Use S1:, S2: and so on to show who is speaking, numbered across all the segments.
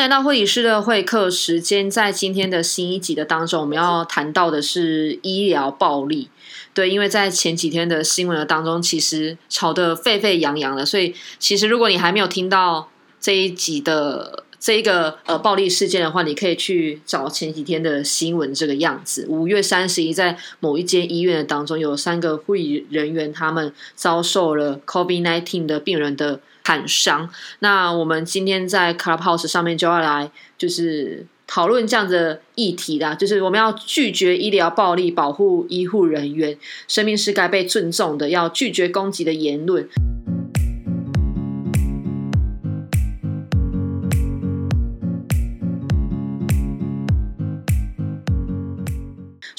S1: 来到会议室的会客时间，在今天的新一集的当中，我们要谈到的是医疗暴力。对，因为在前几天的新闻的当中，其实吵得沸沸扬扬的，所以其实如果你还没有听到这一集的这一个呃暴力事件的话，你可以去找前几天的新闻这个样子。五月三十一，在某一间医院的当中，有三个会议人员他们遭受了 COVID nineteen 的病人的砍伤。那我们今天在 Clubhouse 上面就要来就是。讨论这样的议题啦，就是我们要拒绝医疗暴力，保护医护人员生命是该被尊重的，要拒绝攻击的言论。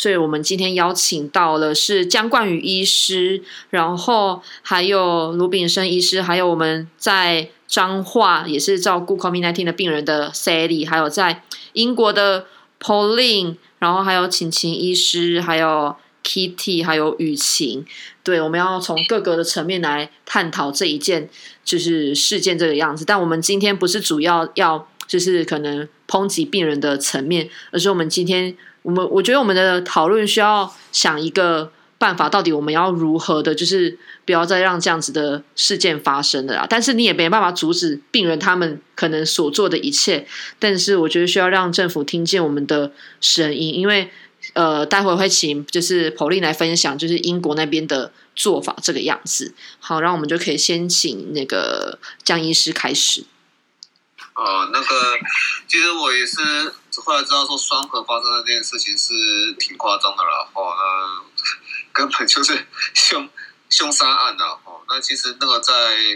S1: 所以我们今天邀请到了是江冠宇医师，然后还有卢炳生医师，还有我们在彰化也是照顾 COVID-19 的病人的 Sally，还有在。英国的 Pauline，然后还有晴晴医师，还有 Kitty，还有雨晴，对，我们要从各个的层面来探讨这一件就是事件这个样子。但我们今天不是主要要就是可能抨击病人的层面，而是我们今天我们我觉得我们的讨论需要想一个。办法到底我们要如何的，就是不要再让这样子的事件发生了啦。但是你也没办法阻止病人他们可能所做的一切。但是我觉得需要让政府听见我们的声音，因为呃，待会会请就是 Pauline 来分享，就是英国那边的做法这个样子。好，然后我们就可以先请那个江医师开始。
S2: 哦，那个其实我也是后来知道说双核发生的这件事情是挺夸张的了。哦，那。根本就是凶凶杀案呐！哦，那其实那个在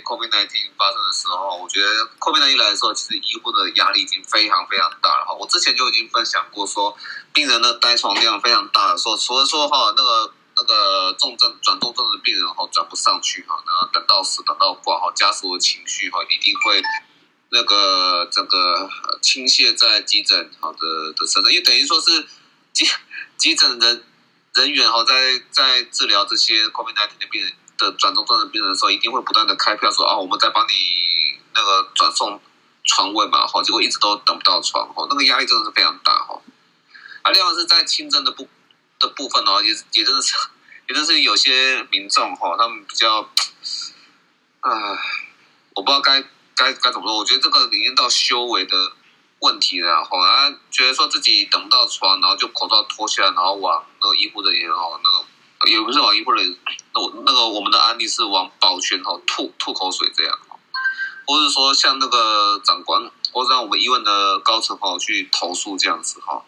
S2: COVID-19 发生的时候，我觉得 COVID-19 来的时候，其实医护的压力已经非常非常大了哈。我之前就已经分享过，说病人的呆床量非常大的时候，除了说哈那个那个重症转重症的病人哈转不上去哈，然后等到死等到挂哈，家属的情绪哈一定会那个这个倾泻在急诊好的的身上，因为等于说是急 急诊人。人员哈在在治疗这些 COVID-19 的病人的转重症的病人的时候，一定会不断的开票说啊，我们在帮你那个转送床位嘛，哈，结果一直都等不到床，哈，那个压力真的是非常大，哈。啊，另外是在轻症的部的部分哦，也也真的是，也真是有些民众哈，他们比较，啊，我不知道该该该怎么说，我觉得这个已经到修为的。问题然后啊，觉得说自己等不到床，然后就口罩脱下来，然后往那个医护人员哦，那个也不是往医护人员，那我那个我们的案例是往保全哦吐吐口水这样，或者说像那个长官，或者让我们医院的高层哦去投诉这样子哈。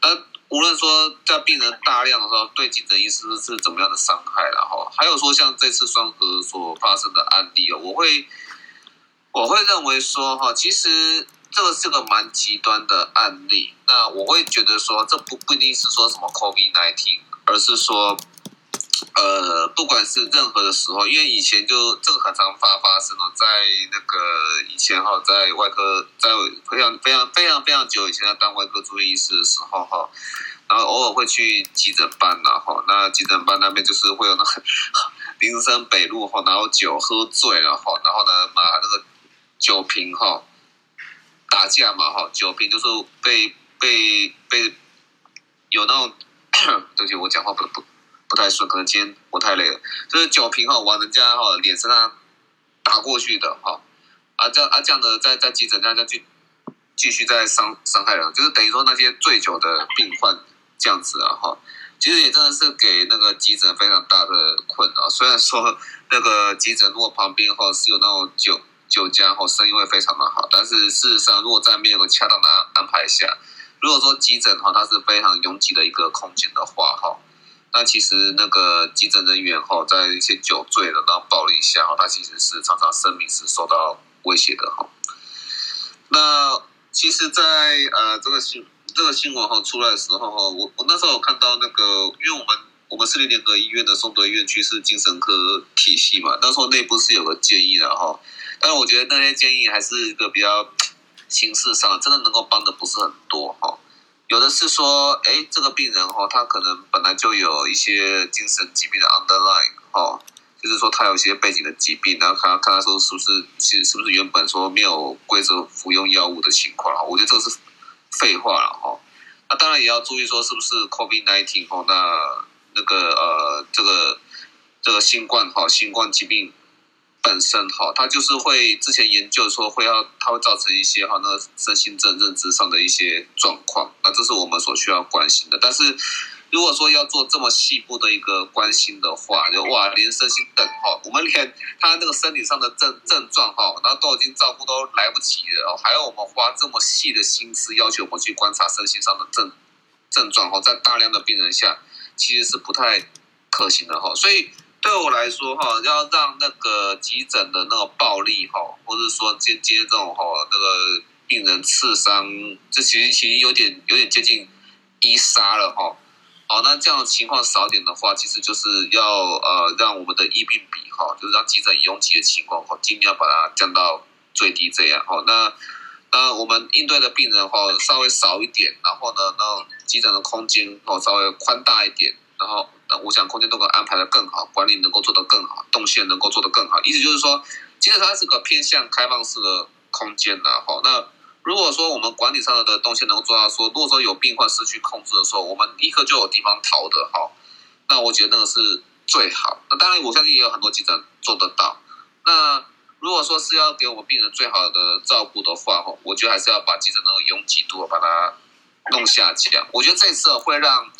S2: 那无论说在病人大量的时候，对急诊医师是怎么样的伤害了哈，还有说像这次双核所发生的案例哦，我会我会认为说哈，其实。这个是个蛮极端的案例，那我会觉得说，这不不一定是说什么 COVID nineteen，而是说，呃，不管是任何的时候，因为以前就这个很常发发生了，在那个以前哈，在外科，在非常非常非常非常久以前在当外科住院医师的时候哈，然后偶尔会去急诊班然后，那急诊班那边就是会有那个 林森北路哈，然后酒喝醉了哈，然后呢把那个酒瓶哈。打架嘛，哈，酒瓶就是被被被有那种，对不起，我讲话不不不太顺，可能今天我太累了。就是酒瓶哈往人家哈脸上打过去的哈，啊这样啊这样的在在急诊这样去继续在伤伤害人，就是等于说那些醉酒的病患这样子啊哈，其实也真的是给那个急诊非常大的困扰。虽然说那个急诊如果旁边哈是有那种酒。酒家后生意会非常的好，但是事实上，如果在没有个恰当的安排下，如果说急诊哈它是非常拥挤的一个空间的话哈，那其实那个急诊人员哈在一些酒醉的然后暴力下哈，他其实是常常生命是受到威胁的哈。那其实，在呃这个新这个新闻哈出来的时候哈，我我那时候有看到那个，因为我们我们市立联合医院的松德医院区是精神科体系嘛，那时候内部是有个建议的哈。但我觉得那些建议还是一个比较形式上，真的能够帮的不是很多哈。有的是说，哎，这个病人哈，他可能本来就有一些精神疾病的 underline 哈，就是说他有一些背景的疾病，然后看看他说是不是其实是不是原本说没有规则服用药物的情况？我觉得这个是废话了哈。那当然也要注意说是不是 COVID nineteen 哈，那那个呃这个这个新冠哈新冠疾病。本身哈，它就是会之前研究说会要，它会造成一些哈那身心症认知上的一些状况，那这是我们所需要关心的。但是如果说要做这么细部的一个关心的话，就哇，连身心症哈，我们连他那个身体上的症症状哈，然后都已经照顾都来不及了，还要我们花这么细的心思要求我们去观察身心上的症症状哈，在大量的病人下其实是不太可行的哈，所以。对我来说，哈，要让那个急诊的那个暴力，哈，或者说接接这种哈，那个病人刺伤，这其实其实有点有点接近医杀了，哈。哦，那这样的情况少点的话，其实就是要呃，让我们的疫病比，哈，就是让急诊拥挤的情况，哈，尽量把它降到最低，这样，哈。那那我们应对的病人，哈，稍微少一点，然后呢，那急诊的空间，哦，稍微宽大一点，然后。我想空间都可安排的更好，管理能够做得更好，动线能够做得更好。意思就是说，其实它是个偏向开放式的空间呐。哈，那如果说我们管理上的动线能够做到说，如果说有病患失去控制的时候，我们立刻就有地方逃的哈。那我觉得那个是最好。那当然，我相信也有很多急诊做得到。那如果说是要给我们病人最好的照顾的话，哈，我觉得还是要把急诊那个拥挤度把它弄下降。我觉得这次会让。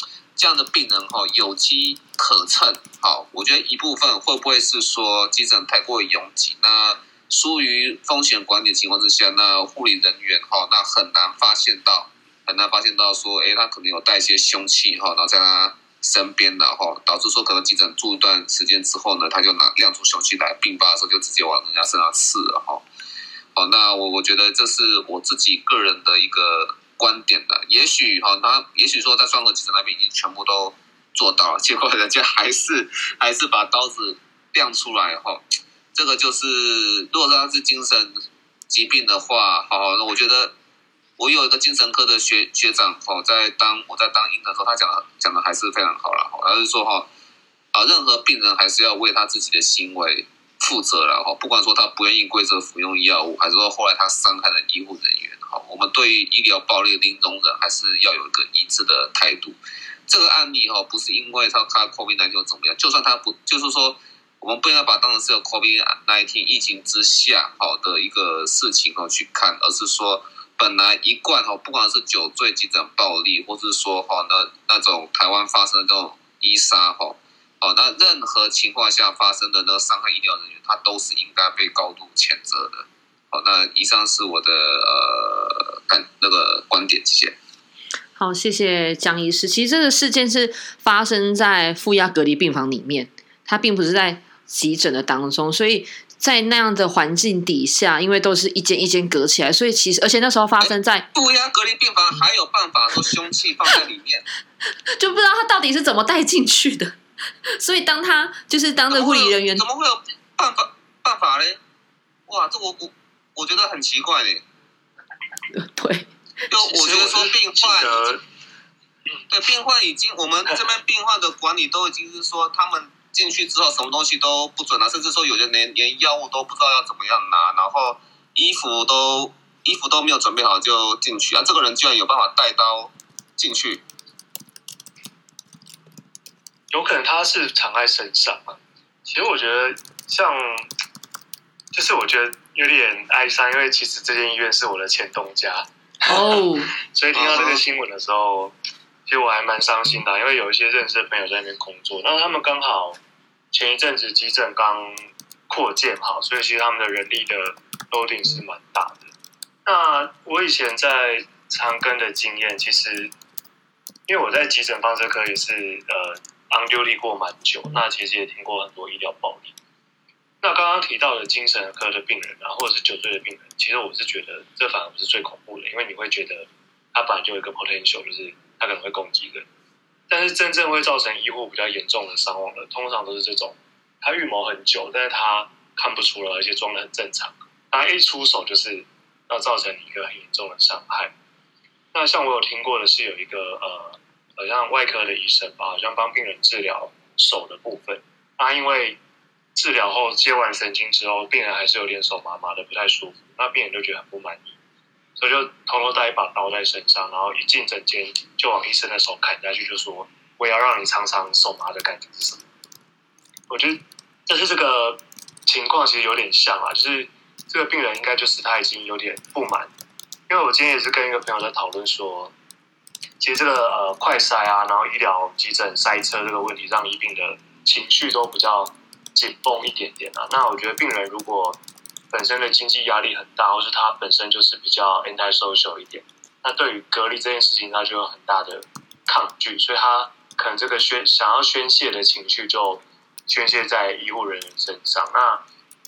S2: 这样的病人哈有机可乘，好，我觉得一部分会不会是说急诊太过拥挤，那疏于风险管理情况之下，那护理人员哈那很难发现到，很难发现到说，哎，他可能有带一些凶器哈，然后在他身边然后导致说可能急诊住一段时间之后呢，他就拿亮出凶器来，病发的时候就直接往人家身上刺了哈。好，那我我觉得这是我自己个人的一个。观点的，也许哈，他也许说在双河急诊那边已经全部都做到了，结果人家还是 还是把刀子亮出来哈。这个就是，如果说他是精神疾病的话，好，那我觉得我有一个精神科的学学长哈，在当我在当医的时候，他讲的讲的还是非常好了，他是说哈啊，任何病人还是要为他自己的行为负责了哈，不管说他不愿意规则服用药物，还是说后来他伤害了医护人员。哈，我们对于医疗暴力的零容忍，还是要有一个一致的态度。这个案例哈，不是因为他他 COVID nineteen 怎么样，就算他不，就是说，我们不应该把当成是有 COVID nineteen 疫情之下好的一个事情哈去看，而是说，本来一贯哈，不管是酒醉急诊暴力，或是说哈那那种台湾发生的这种医杀哈，哦，那任何情况下发生的那个伤害医疗人员，他都是应该被高度谴责的。好，那以上是我的呃感那个观点，谢谢。
S1: 好，谢谢江医师。其实这个事件是发生在负压隔离病房里面，它并不是在急诊的当中，所以在那样的环境底下，因为都是一间一间隔起来，所以其实而且那时候发生在
S2: 负压隔离病房，还有办法说凶器放在里面，
S1: 就不知道他到底是怎么带进去的。所以当他就是当着护理人员，
S2: 怎么会有办法办法嘞？哇，这我我。我觉得很奇怪嘞，
S1: 对，
S2: 就我觉得说病患，对病患已经，我们 这边病患的管理都已经是说，他们进去之后什么东西都不准了，甚至说有的连连药物都不知道要怎么样拿，然后衣服都衣服都没有准备好就进去啊，这个人居然有办法带刀进去，
S3: 有可能他是藏在身上啊。其实我觉得像，就是我觉得。有点哀伤，因为其实这间医院是我的前东家
S1: 哦，
S3: 所以听到这个新闻的时候，其实我还蛮伤心的，因为有一些认识的朋友在那边工作，然后他们刚好前一阵子急诊刚扩建好，所以其实他们的人力的 loading 是蛮大的。那我以前在长庚的经验，其实因为我在急诊放射科也是呃 on duty 过蛮久，那其实也听过很多医疗暴力。那刚刚提到的精神科的病人啊，或者是酒醉的病人，其实我是觉得这反而不是最恐怖的，因为你会觉得他本来就有一个 potential，就是他可能会攻击人。但是真正会造成医护比较严重的伤亡的，通常都是这种他预谋很久，但是他看不出来，而且装的很正常，他一出手就是要造成一个很严重的伤害。那像我有听过的是有一个呃，好像外科的医生吧，好像帮病人治疗手的部分，他因为治疗后接完神经之后，病人还是有点手麻麻的，不太舒服。那病人就觉得很不满意，所以就偷偷带一把刀在身上，然后一进诊间就往医生的手砍下去，就说：“我要让你尝尝手麻的感觉是什么。”我觉得，但是这个情况其实有点像啊，就是这个病人应该就是他已经有点不满，因为我今天也是跟一个朋友在讨论说，其实这个呃快筛啊，然后医疗急诊塞车这个问题，让医病的情绪都比较紧绷一点点啊。那我觉得病人如果本身的经济压力很大，或是他本身就是比较 anti-social 一点，那对于隔离这件事情，他就有很大的抗拒，所以他可能这个宣想要宣泄的情绪就。宣泄在医护人员身上，那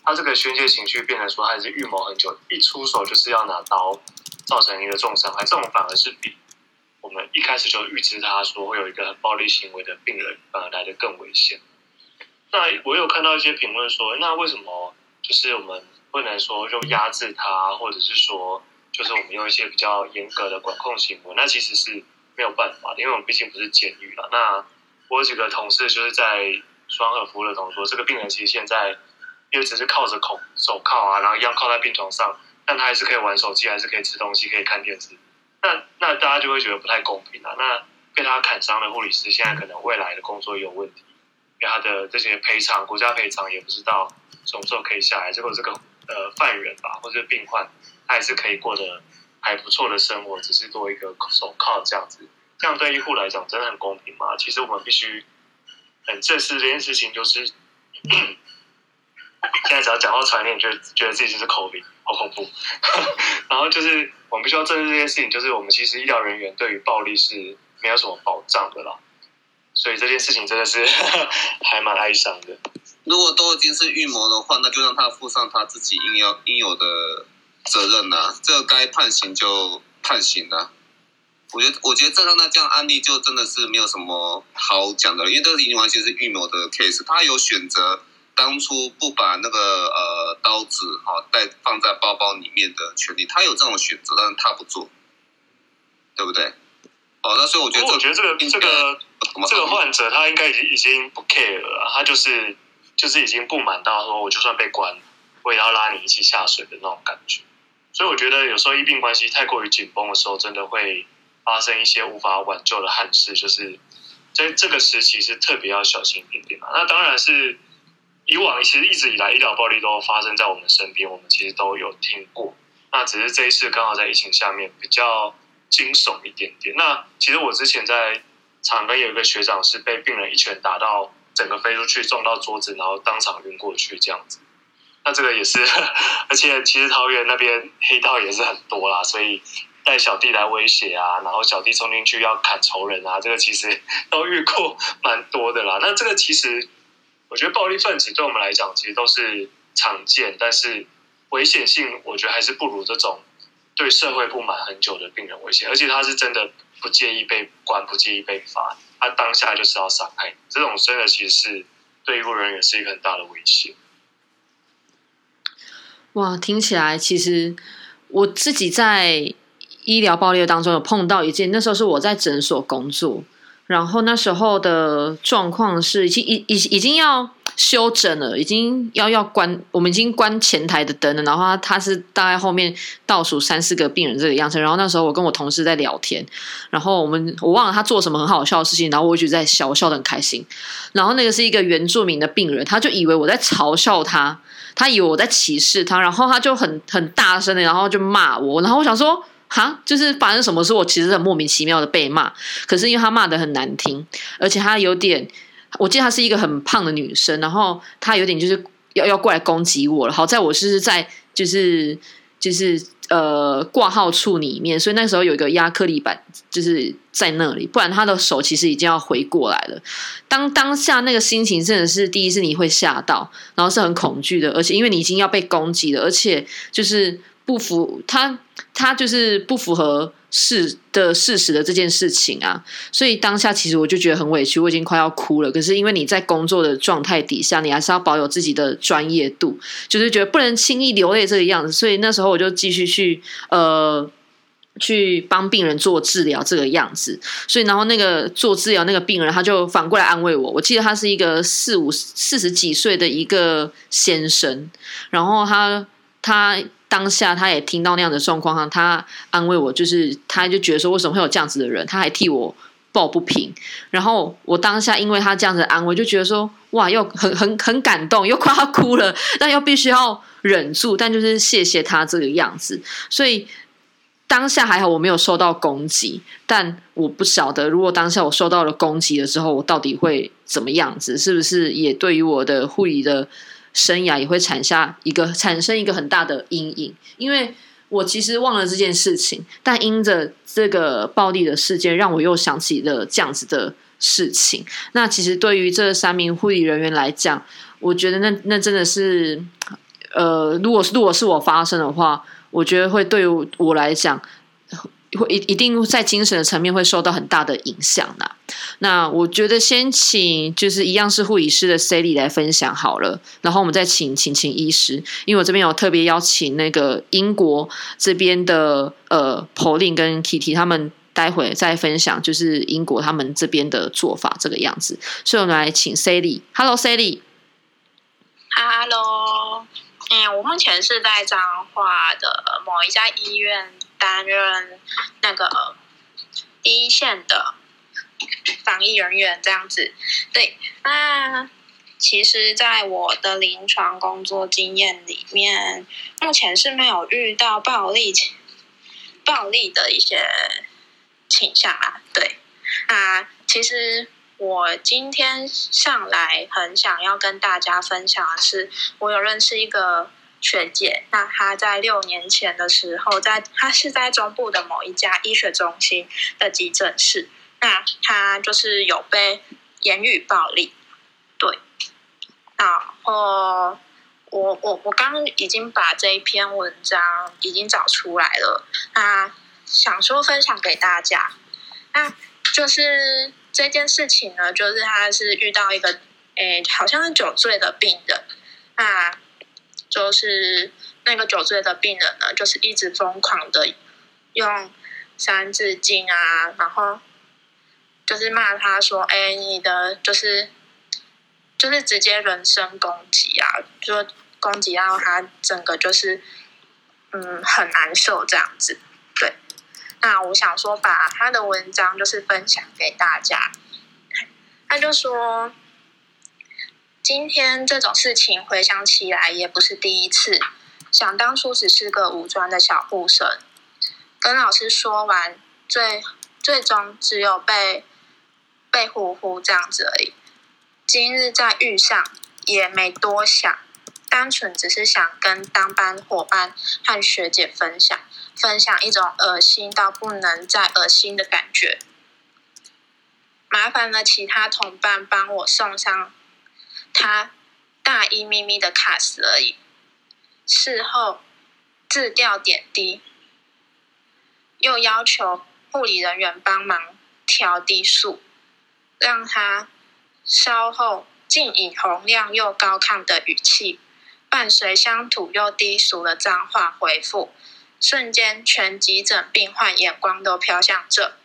S3: 他这个宣泄情绪变成说他是预谋很久，一出手就是要拿刀造成一个重伤害，这种反而是比我们一开始就预知他说会有一个很暴力行为的病人反而来的更危险。那我有看到一些评论说，那为什么就是我们不能说用压制他，或者是说就是我们用一些比较严格的管控行为？那其实是没有办法的，因为我们毕竟不是监狱了。那我有几个同事就是在。双耳服务的同说，这个病人其实现在因为只是靠着口手铐啊，然后一样靠在病床上，但他还是可以玩手机，还是可以吃东西，可以看电视。那那大家就会觉得不太公平啊。那被他砍伤的护理师，现在可能未来的工作有问题，因为他的这些赔偿，国家赔偿也不知道什么时候可以下来。结果这个呃犯人吧，或者病患，他还是可以过得还不错的生活，只是做一个手铐这样子。这样对医护来讲真的很公平吗？其实我们必须。很正视这件事情，就是现在只要讲到传染，就觉得自己就是 COVID，好恐怖。然后就是我们必须要正视这件事情，就是我们其实医疗人员对于暴力是没有什么保障的啦。所以这件事情真的是 还蛮哀伤的。
S2: 如果都已经是预谋的话，那就让他负上他自己应有应有的责任呐。这个该判刑就判刑了。我觉得，我觉得正上那这样案例就真的是没有什么好讲的，因为这已经完全是预谋的 case。他有选择当初不把那个呃刀子哈带放在包包里面的权利，他有这种选择，但是他不做，对不对？哦，那所以我觉得，
S3: 我觉得这个这个这个患者他应该已经已经不 care 了，他就是就是已经不满到说，我就算被关，我也要拉你一起下水的那种感觉。所以我觉得有时候医病关系太过于紧绷的时候，真的会。发生一些无法挽救的憾事，就是在这个时期是特别要小心一点点嘛。那当然是以往其实一直以来医疗暴力都发生在我们身边，我们其实都有听过。那只是这一次刚好在疫情下面比较惊悚一点点。那其实我之前在场边有一个学长是被病人一拳打到整个飞出去，撞到桌子，然后当场晕过去这样子。那这个也是，而且其实桃园那边黑道也是很多啦，所以。带小弟来威胁啊，然后小弟冲进去要砍仇人啊，这个其实都遇过蛮多的啦。那这个其实我觉得暴力分子对我们来讲其实都是常见，但是危险性我觉得还是不如这种对社会不满很久的病人危险。而且他是真的不介意被关，不介意被罚，他当下就是要伤害你，这种真的其实是对医护人员是一个很大的威胁。
S1: 哇，听起来其实我自己在。医疗暴力当中有碰到一件，那时候是我在诊所工作，然后那时候的状况是已经已已已经要休诊了，已经要要关，我们已经关前台的灯了，然后他他是大概后面倒数三四个病人这个样子，然后那时候我跟我同事在聊天，然后我们我忘了他做什么很好笑的事情，然后我一直在笑，我笑得很开心，然后那个是一个原住民的病人，他就以为我在嘲笑他，他以为我在歧视他，然后他就很很大声的，然后就骂我，然后我想说。哈，就是发生什么事，我其实很莫名其妙的被骂。可是因为他骂的很难听，而且他有点，我记得她是一个很胖的女生，然后她有点就是要要过来攻击我了。好在我是在就是就是呃挂号处里面，所以那时候有一个压克力板就是在那里，不然他的手其实已经要回过来了。当当下那个心情真的是第一次你会吓到，然后是很恐惧的，而且因为你已经要被攻击了，而且就是。不服，他他就是不符合事的事实的这件事情啊，所以当下其实我就觉得很委屈，我已经快要哭了。可是因为你在工作的状态底下，你还是要保有自己的专业度，就是觉得不能轻易流泪这个样子，所以那时候我就继续去呃去帮病人做治疗这个样子，所以然后那个做治疗那个病人他就反过来安慰我。我记得他是一个四五四十几岁的一个先生，然后他他当下他也听到那样的状况，他安慰我，就是他就觉得说为什么会有这样子的人，他还替我抱不平。然后我当下因为他这样子安慰，就觉得说哇，又很 很很感动，又快要哭了，但又必须要忍住，但就是谢谢他这个样子，所以。当下还好，我没有受到攻击，但我不晓得，如果当下我受到了攻击的时候，我到底会怎么样子？是不是也对于我的护理的生涯也会产下一个产生一个很大的阴影？因为我其实忘了这件事情，但因着这个暴力的事件，让我又想起了这样子的事情。那其实对于这三名护理人员来讲，我觉得那那真的是，呃，如果是如果是我发生的话。我觉得会对我来讲，会一一定在精神的层面会受到很大的影响的。那我觉得先请就是一样是护理师的 Sally 来分享好了，然后我们再请请请医师，因为我这边有特别邀请那个英国这边的呃 Pauline 跟 Kitty 他们待会再分享，就是英国他们这边的做法这个样子。所以我们来请 Sally，Hello
S4: Sally，Hello。嗯，我目前是在彰化的某一家医院担任那个第一线的防疫人员，这样子。对，那其实，在我的临床工作经验里面，目前是没有遇到暴力、暴力的一些倾向啊。对，啊，其实。我今天上来很想要跟大家分享的是，我有认识一个学姐，那她在六年前的时候，在她是在中部的某一家医学中心的急诊室，那她就是有被言语暴力，对，然后我我我刚刚已经把这一篇文章已经找出来了，那想说分享给大家，那就是。这件事情呢，就是他是遇到一个，诶，好像是酒醉的病人，那就是那个酒醉的病人呢，就是一直疯狂的用三字经啊，然后就是骂他说，哎，你的就是就是直接人身攻击啊，就攻击到他整个就是嗯很难受这样子。对那我想说，把他的文章就是分享给大家。他就说，今天这种事情回想起来也不是第一次。想当初只是个武装的小护生，跟老师说完，最最终只有被被呼呼这样子而已。今日再遇上，也没多想，单纯只是想跟当班伙伴和学姐分享。分享一种恶心到不能再恶心的感觉，麻烦了其他同伴帮我送上他大一咪咪的卡死而已。事后自调点滴，又要求护理人员帮忙调低速，让他稍后竟以洪亮又高亢的语气，伴随乡土又低俗的脏话回复。瞬间，全急诊病患眼光都飘向这。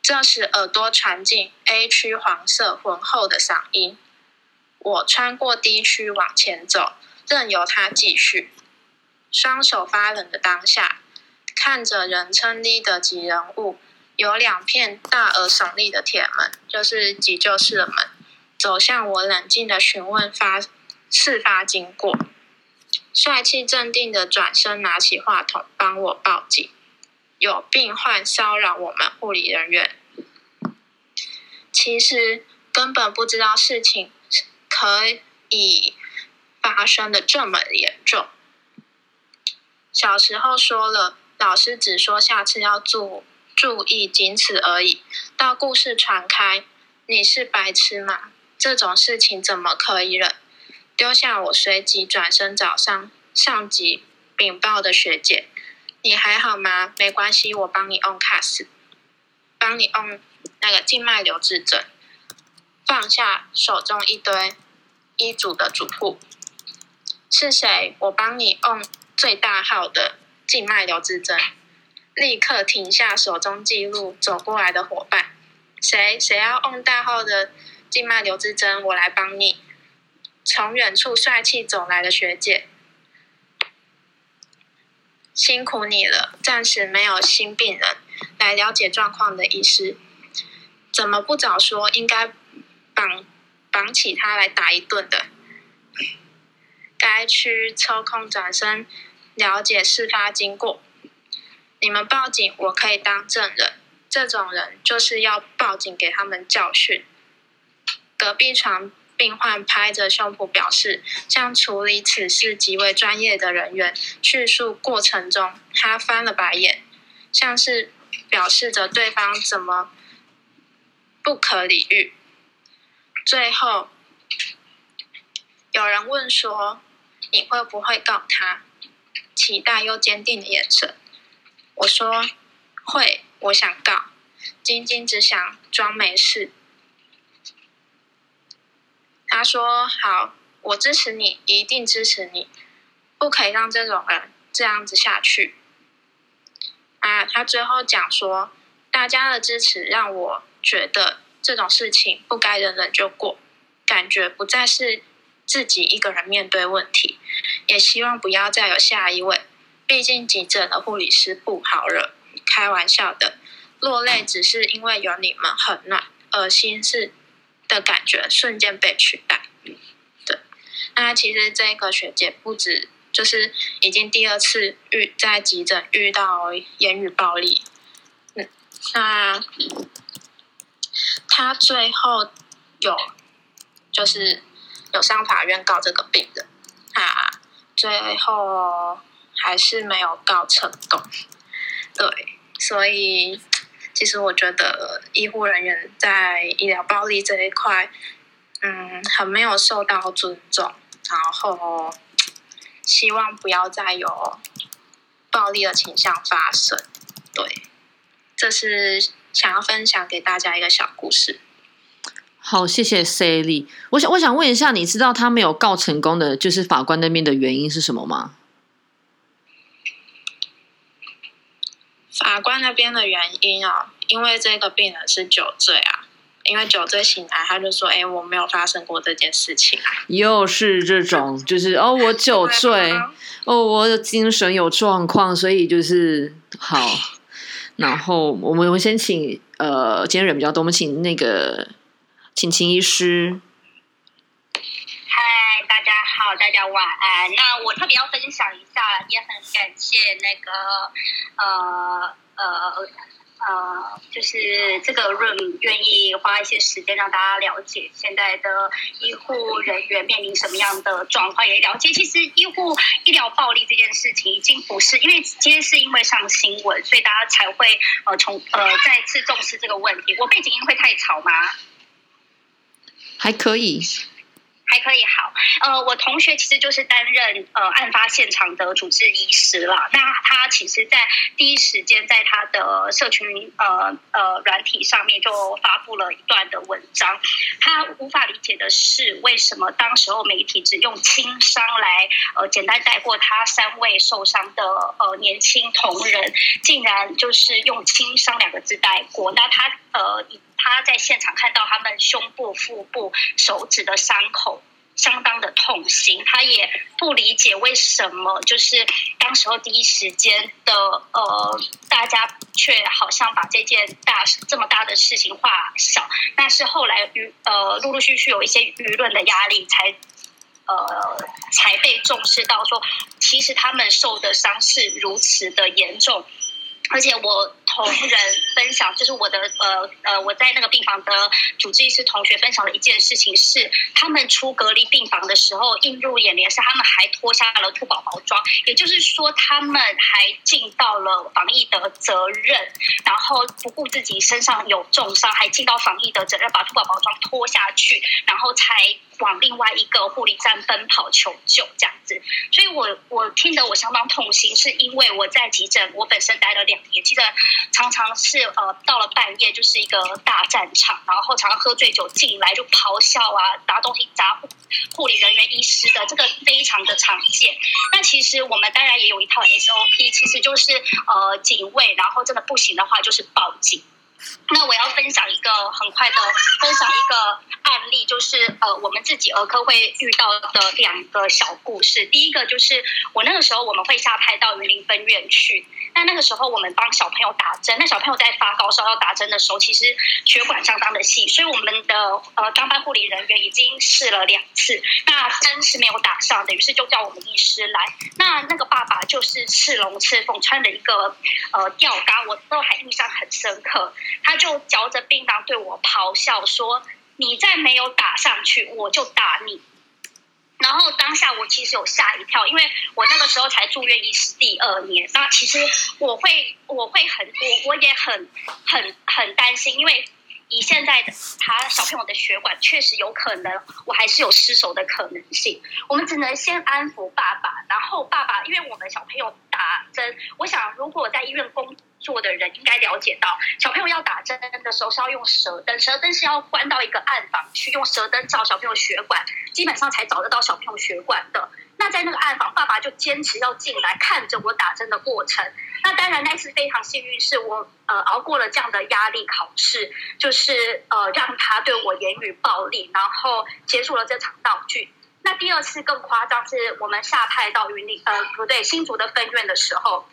S4: 这时，耳朵传进 A 区黄色浑厚的嗓音。我穿过 D 区往前走，任由他继续。双手发冷的当下，看着人称 D 的几人物，有两片大而耸立的铁门，就是急救室的门，走向我，冷静的询问发事发经过。帅气镇定的转身，拿起话筒帮我报警，有病患骚扰我们护理人员。其实根本不知道事情可以发生的这么严重。小时候说了，老师只说下次要注注意，仅此而已。到故事传开，你是白痴吗？这种事情怎么可以忍？丢下我，随即转身找上上级禀报的学姐：“你还好吗？没关系，我帮你 on cast，帮你 on 那个静脉留置针。”放下手中一堆医嘱的嘱咐：“是谁？我帮你用最大号的静脉留置针。立刻停下手中记录，走过来的伙伴，谁谁要用大号的静脉留置针，我来帮你。从远处帅气走来的学姐，辛苦你了。暂时没有新病人来了解状况的医师，怎么不早说？应该绑绑起他来打一顿的。该区抽空转身了解事发经过。你们报警，我可以当证人。这种人就是要报警给他们教训。隔壁床。病患拍着胸脯表示，向处理此事极为专业的人员叙述过程中，他翻了白眼，像是表示着对方怎么不可理喻。最后，有人问说：“你会不会告他？”期待又坚定的眼神。我说：“会，我想告。”晶晶只想装没事。他说：“好，我支持你，一定支持你，不可以让这种人这样子下去。”啊，他最后讲说：“大家的支持让我觉得这种事情不该忍忍就过，感觉不再是自己一个人面对问题，也希望不要再有下一位。毕竟急诊的护理师不好惹，开玩笑的，落泪只是因为有你们很暖，恶心是。”的感觉瞬间被取代，对。那其实这个学姐不止，就是已经第二次遇在急诊遇到言语暴力，嗯，那他最后有就是有上法院告这个病人，啊，最后还是没有告成功，对，所以。其实我觉得医护人员在医疗暴力这一块，嗯，很没有受到尊重。然后希望不要再有暴力的倾向发生。对，这是想要分享给大家一个小故事。
S1: 好，谢谢 Sally。我想，我想问一下，你知道他没有告成功的，就是法官那边的原因是什么吗？
S4: 法官那边的原因哦，因为这个病人是酒醉啊，因为酒醉醒来，他就说：“哎，我没有发生过这件事情。”
S1: 又是这种，就是哦，我酒醉，哦，我的精神有状况，所以就是好。然后我们我们先请呃，今天人比较多，我们请那个请秦医师。
S5: 嗨，大家好，大家晚安。那我特别要分享一下，也很感谢那个呃呃呃，呃就是这个 room 愿意花一些时间让大家了解现在的医护人员面临什么样的状况，也了解其实医护医疗暴力这件事情已经不是因为今天是因为上新闻，所以大家才会呃从呃再次重视这个问题。我背景音会太吵吗？
S1: 还可以。
S5: 还可以好，呃，我同学其实就是担任呃案发现场的主治医师了。那他其实，在第一时间在他的社群呃呃软体上面就发布了一段的文章。他无法理解的是，为什么当时候媒体只用轻伤来呃简单带过他三位受伤的呃年轻同仁，竟然就是用轻伤两个字带过。那他呃。他在现场看到他们胸部、腹部、手指的伤口，相当的痛心。他也不理解为什么，就是当时候第一时间的呃，大家却好像把这件大这么大的事情化小。但是后来舆呃，陆陆续续有一些舆论的压力，才呃才被重视到说，其实他们受的伤是如此的严重。而且我同仁分享，就是我的呃呃，我在那个病房的主治医师同学分享的一件事情是，他们出隔离病房的时候，映入眼帘是他们还脱下了兔宝宝装，也就是说，他们还尽到了防疫的责任，然后不顾自己身上有重伤，还尽到防疫的责任，把兔宝宝装脱下去，然后才往另外一个护理站奔跑求救这样子。所以我我听得我相当痛心，是因为我在急诊，我本身待了两年，急诊常常是呃到了半夜就是一个大战场，然后常常喝醉酒进来就咆哮啊，拿东西砸护护理人员、医师的，这个非常的常见。那其实我们当然也有一套 SOP，其实就是呃警卫，然后真的不行的话就是报警。那我要分享一个很快的分享一个案例，就是呃我们自己儿科会遇到的两个小故事。第一个就是我那个时候我们会下派到云林分院去，那那个时候我们帮小朋友打针，那小朋友在发高烧要打针的时候，其实血管相当的细，所以我们的呃当班护理人员已经试了两次，那针是没有打上等，于是就叫我们医师来。那那个爸爸就是赤龙赤凤，穿的一个呃吊嘎，我都还印象很深刻。他就嚼着槟榔对我咆哮说：“你再没有打上去，我就打你。”然后当下我其实有吓一跳，因为我那个时候才住院医师第二年，那其实我会我会很我我也很很很担心，因为以现在的他小朋友的血管确实有可能，我还是有失手的可能性。我们只能先安抚爸爸，然后爸爸因为我们小朋友打针，我想如果在医院工。做的人应该了解到，小朋友要打针的时候是要用舌灯，舌灯是要关到一个暗房去，用舌灯照小朋友血管，基本上才找得到小朋友血管的。那在那个暗房，爸爸就坚持要进来看着我打针的过程。那当然那次非常幸运，是我呃熬过了这样的压力考试，就是呃让他对我言语暴力，然后结束了这场闹剧。那第二次更夸张，是我们下派到云林呃不对新竹的分院的时候。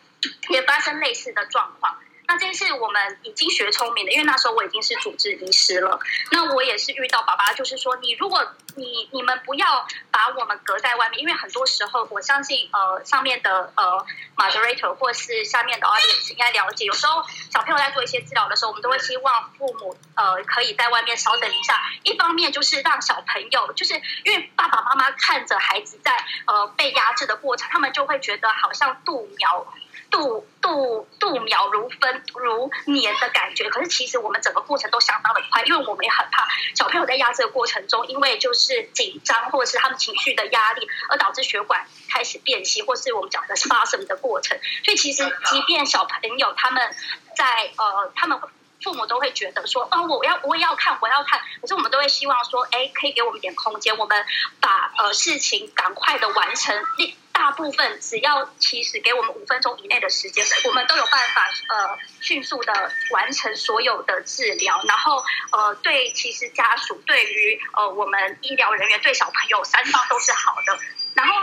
S5: 也发生类似的状况。那这是我们已经学聪明的，因为那时候我已经是主治医师了。那我也是遇到爸爸，就是说，你如果你你们不要把我们隔在外面，因为很多时候，我相信呃上面的呃 moderator 或是下面的 audience 应该了解，有时候小朋友在做一些治疗的时候，我们都会希望父母呃可以在外面稍等一下。一方面就是让小朋友，就是因为爸爸妈妈看着孩子在呃被压制的过程，他们就会觉得好像度秒。度度度秒如分如年的感觉，可是其实我们整个过程都相当的快，因为我们也很怕小朋友在压制的过程中，因为就是紧张或者是他们情绪的压力，而导致血管开始变细，或是我们讲的是发生的过程。所以其实即便小朋友他们在呃，他们父母都会觉得说，哦，我要我也要看，我要看，可是我们都会希望说，哎，可以给我们点空间，我们把呃事情赶快的完成。大部分只要其实给我们五分钟以内的时间，我们都有办法呃迅速的完成所有的治疗。然后呃对，其实家属对于呃我们医疗人员对小朋友三方都是好的。然后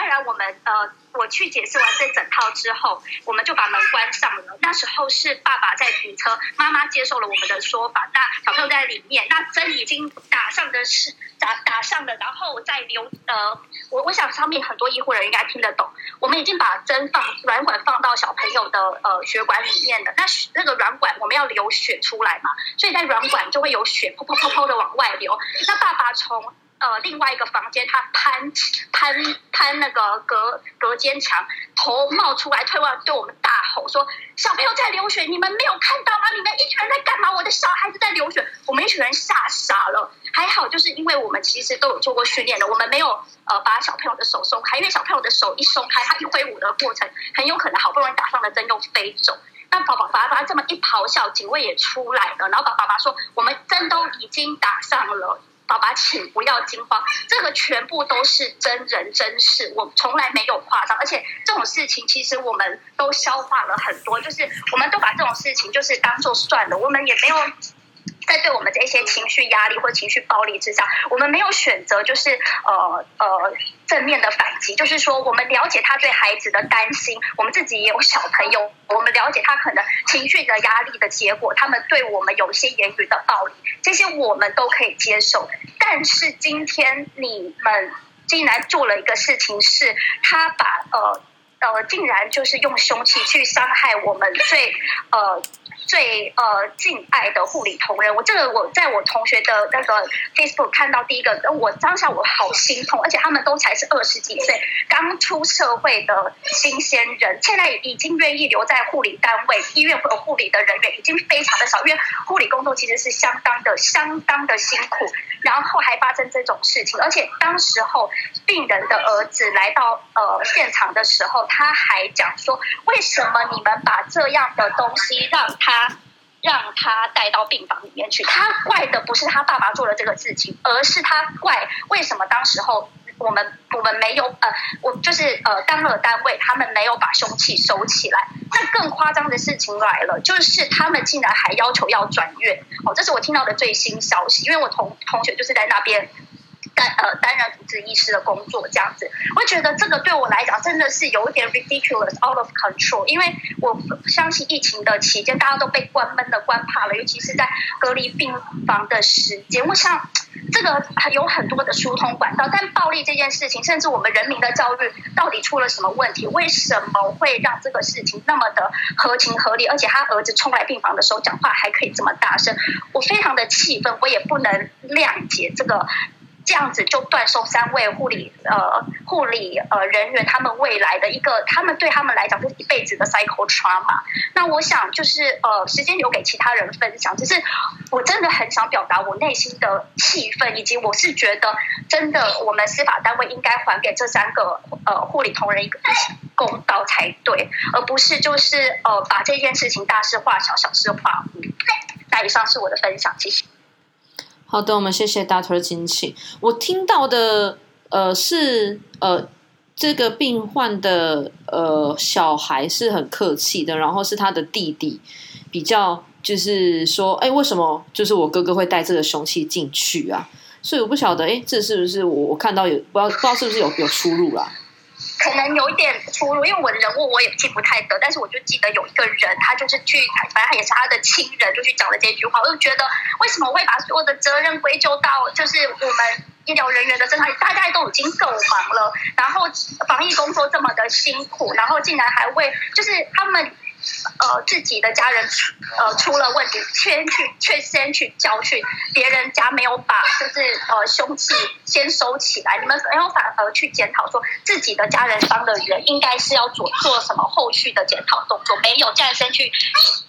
S5: 当然我们呃。我去解释完这整套之后，我们就把门关上了。那时候是爸爸在停车，妈妈接受了我们的说法。那小朋友在里面，那针已经打上的是打打上了，然后再留呃，我我想上面很多医护人员应该听得懂。我们已经把针放软管放到小朋友的呃血管里面了。那那个软管我们要流血出来嘛，所以在软管就会有血噗噗噗噗的往外流。那爸爸从呃，另外一个房间，他攀攀攀那个隔隔间墙，头冒出来，退外对我们大吼说：“小朋友在流血，你们没有看到吗？你们一群人在干嘛？我的小孩子在流血！”我们一群人吓傻了。还好，就是因为我们其实都有做过训练的，我们没有呃把小朋友的手松开，因为小朋友的手一松开，他一挥舞的过程，很有可能好不容易打上的针又飞走。那宝宝爸爸这么一咆哮，警卫也出来了，然后爸爸爸说：“我们针都已经打上了。”爸爸，请不要惊慌，这个全部都是真人真事，我从来没有夸张，而且这种事情其实我们都消化了很多，就是我们都把这种事情就是当做算了，我们也没有。在对我们这些情绪压力或情绪暴力之下，我们没有选择，就是呃呃正面的反击，就是说我们了解他对孩子的担心，我们自己也有小朋友，我们了解他可能情绪的压力的结果，他们对我们有一些言语的暴力，这些我们都可以接受。但是今天你们竟然做了一个事情，是他把呃呃竟然就是用凶器去伤害我们最呃。最呃敬爱的护理同仁。我这个我在我同学的那个 Facebook 看到第一个，我当下我好心痛，而且他们都才是二十几岁刚出社会的新鲜人，现在已经愿意留在护理单位，医院会有护理的人员已经非常的少，因为护理工作其实是相当的相当的辛苦，然后还发生这种事情，而且当时候病人的儿子来到呃现场的时候，他还讲说，为什么你们把这样的东西让他让他带到病房里面去？他怪的不是他爸爸做了这个事情，而是他怪为什么当时候我们我们没有呃，我就是呃当了单位，他们没有把凶器收起来。那更夸张的事情来了，就是他们竟然还要求要转院。哦，这是我听到的最新消息，因为我同同学就是在那边。担呃担任主治医师的工作，这样子，我觉得这个对我来讲真的是有一点 ridiculous out of control，因为我相信疫情的期间大家都被关闷的关怕了，尤其是在隔离病房的时间，我想这个有很多的疏通管道，但暴力这件事情，甚至我们人民的教育到底出了什么问题？为什么会让这个事情那么的合情合理？而且他儿子冲来病房的时候讲话还可以这么大声，我非常的气愤，我也不能谅解这个。这样子就断送三位护理呃护理呃人员他们未来的一个，他们对他们来讲就是一辈子的 cycle trauma。那我想就是呃时间留给其他人分享，就是我真的很想表达我内心的气愤，以及我是觉得真的我们司法单位应该还给这三个呃护理同仁一个公道才对，而不是就是呃把这件事情大事化小，小事化无。那以上是我的分享，谢谢。
S1: 好的，我们谢谢 Doctor 金庆。我听到的呃是呃这个病患的呃小孩是很客气的，然后是他的弟弟比较就是说，哎，为什么就是我哥哥会带这个凶器进去啊？所以我不晓得，哎，这是不是我我看到有不知道不知道是不是有有出入啦？
S5: 可能有一点出入，因为我的人物我也记不太得，但是我就记得有一个人，他就是去，反正他也是他的亲人，就去讲了这句话。我就觉得，为什么会把所有的责任归咎到就是我们医疗人员的身上？大家都已经够忙了，然后防疫工作这么的辛苦，然后竟然还为就是他们。呃，自己的家人出呃出了问题，先去却先去教训别人家没有把就是呃凶器先收起来，你们没有反而去检讨说自己的家人伤的人应该是要做做什么后续的检讨动作，没有，这样先去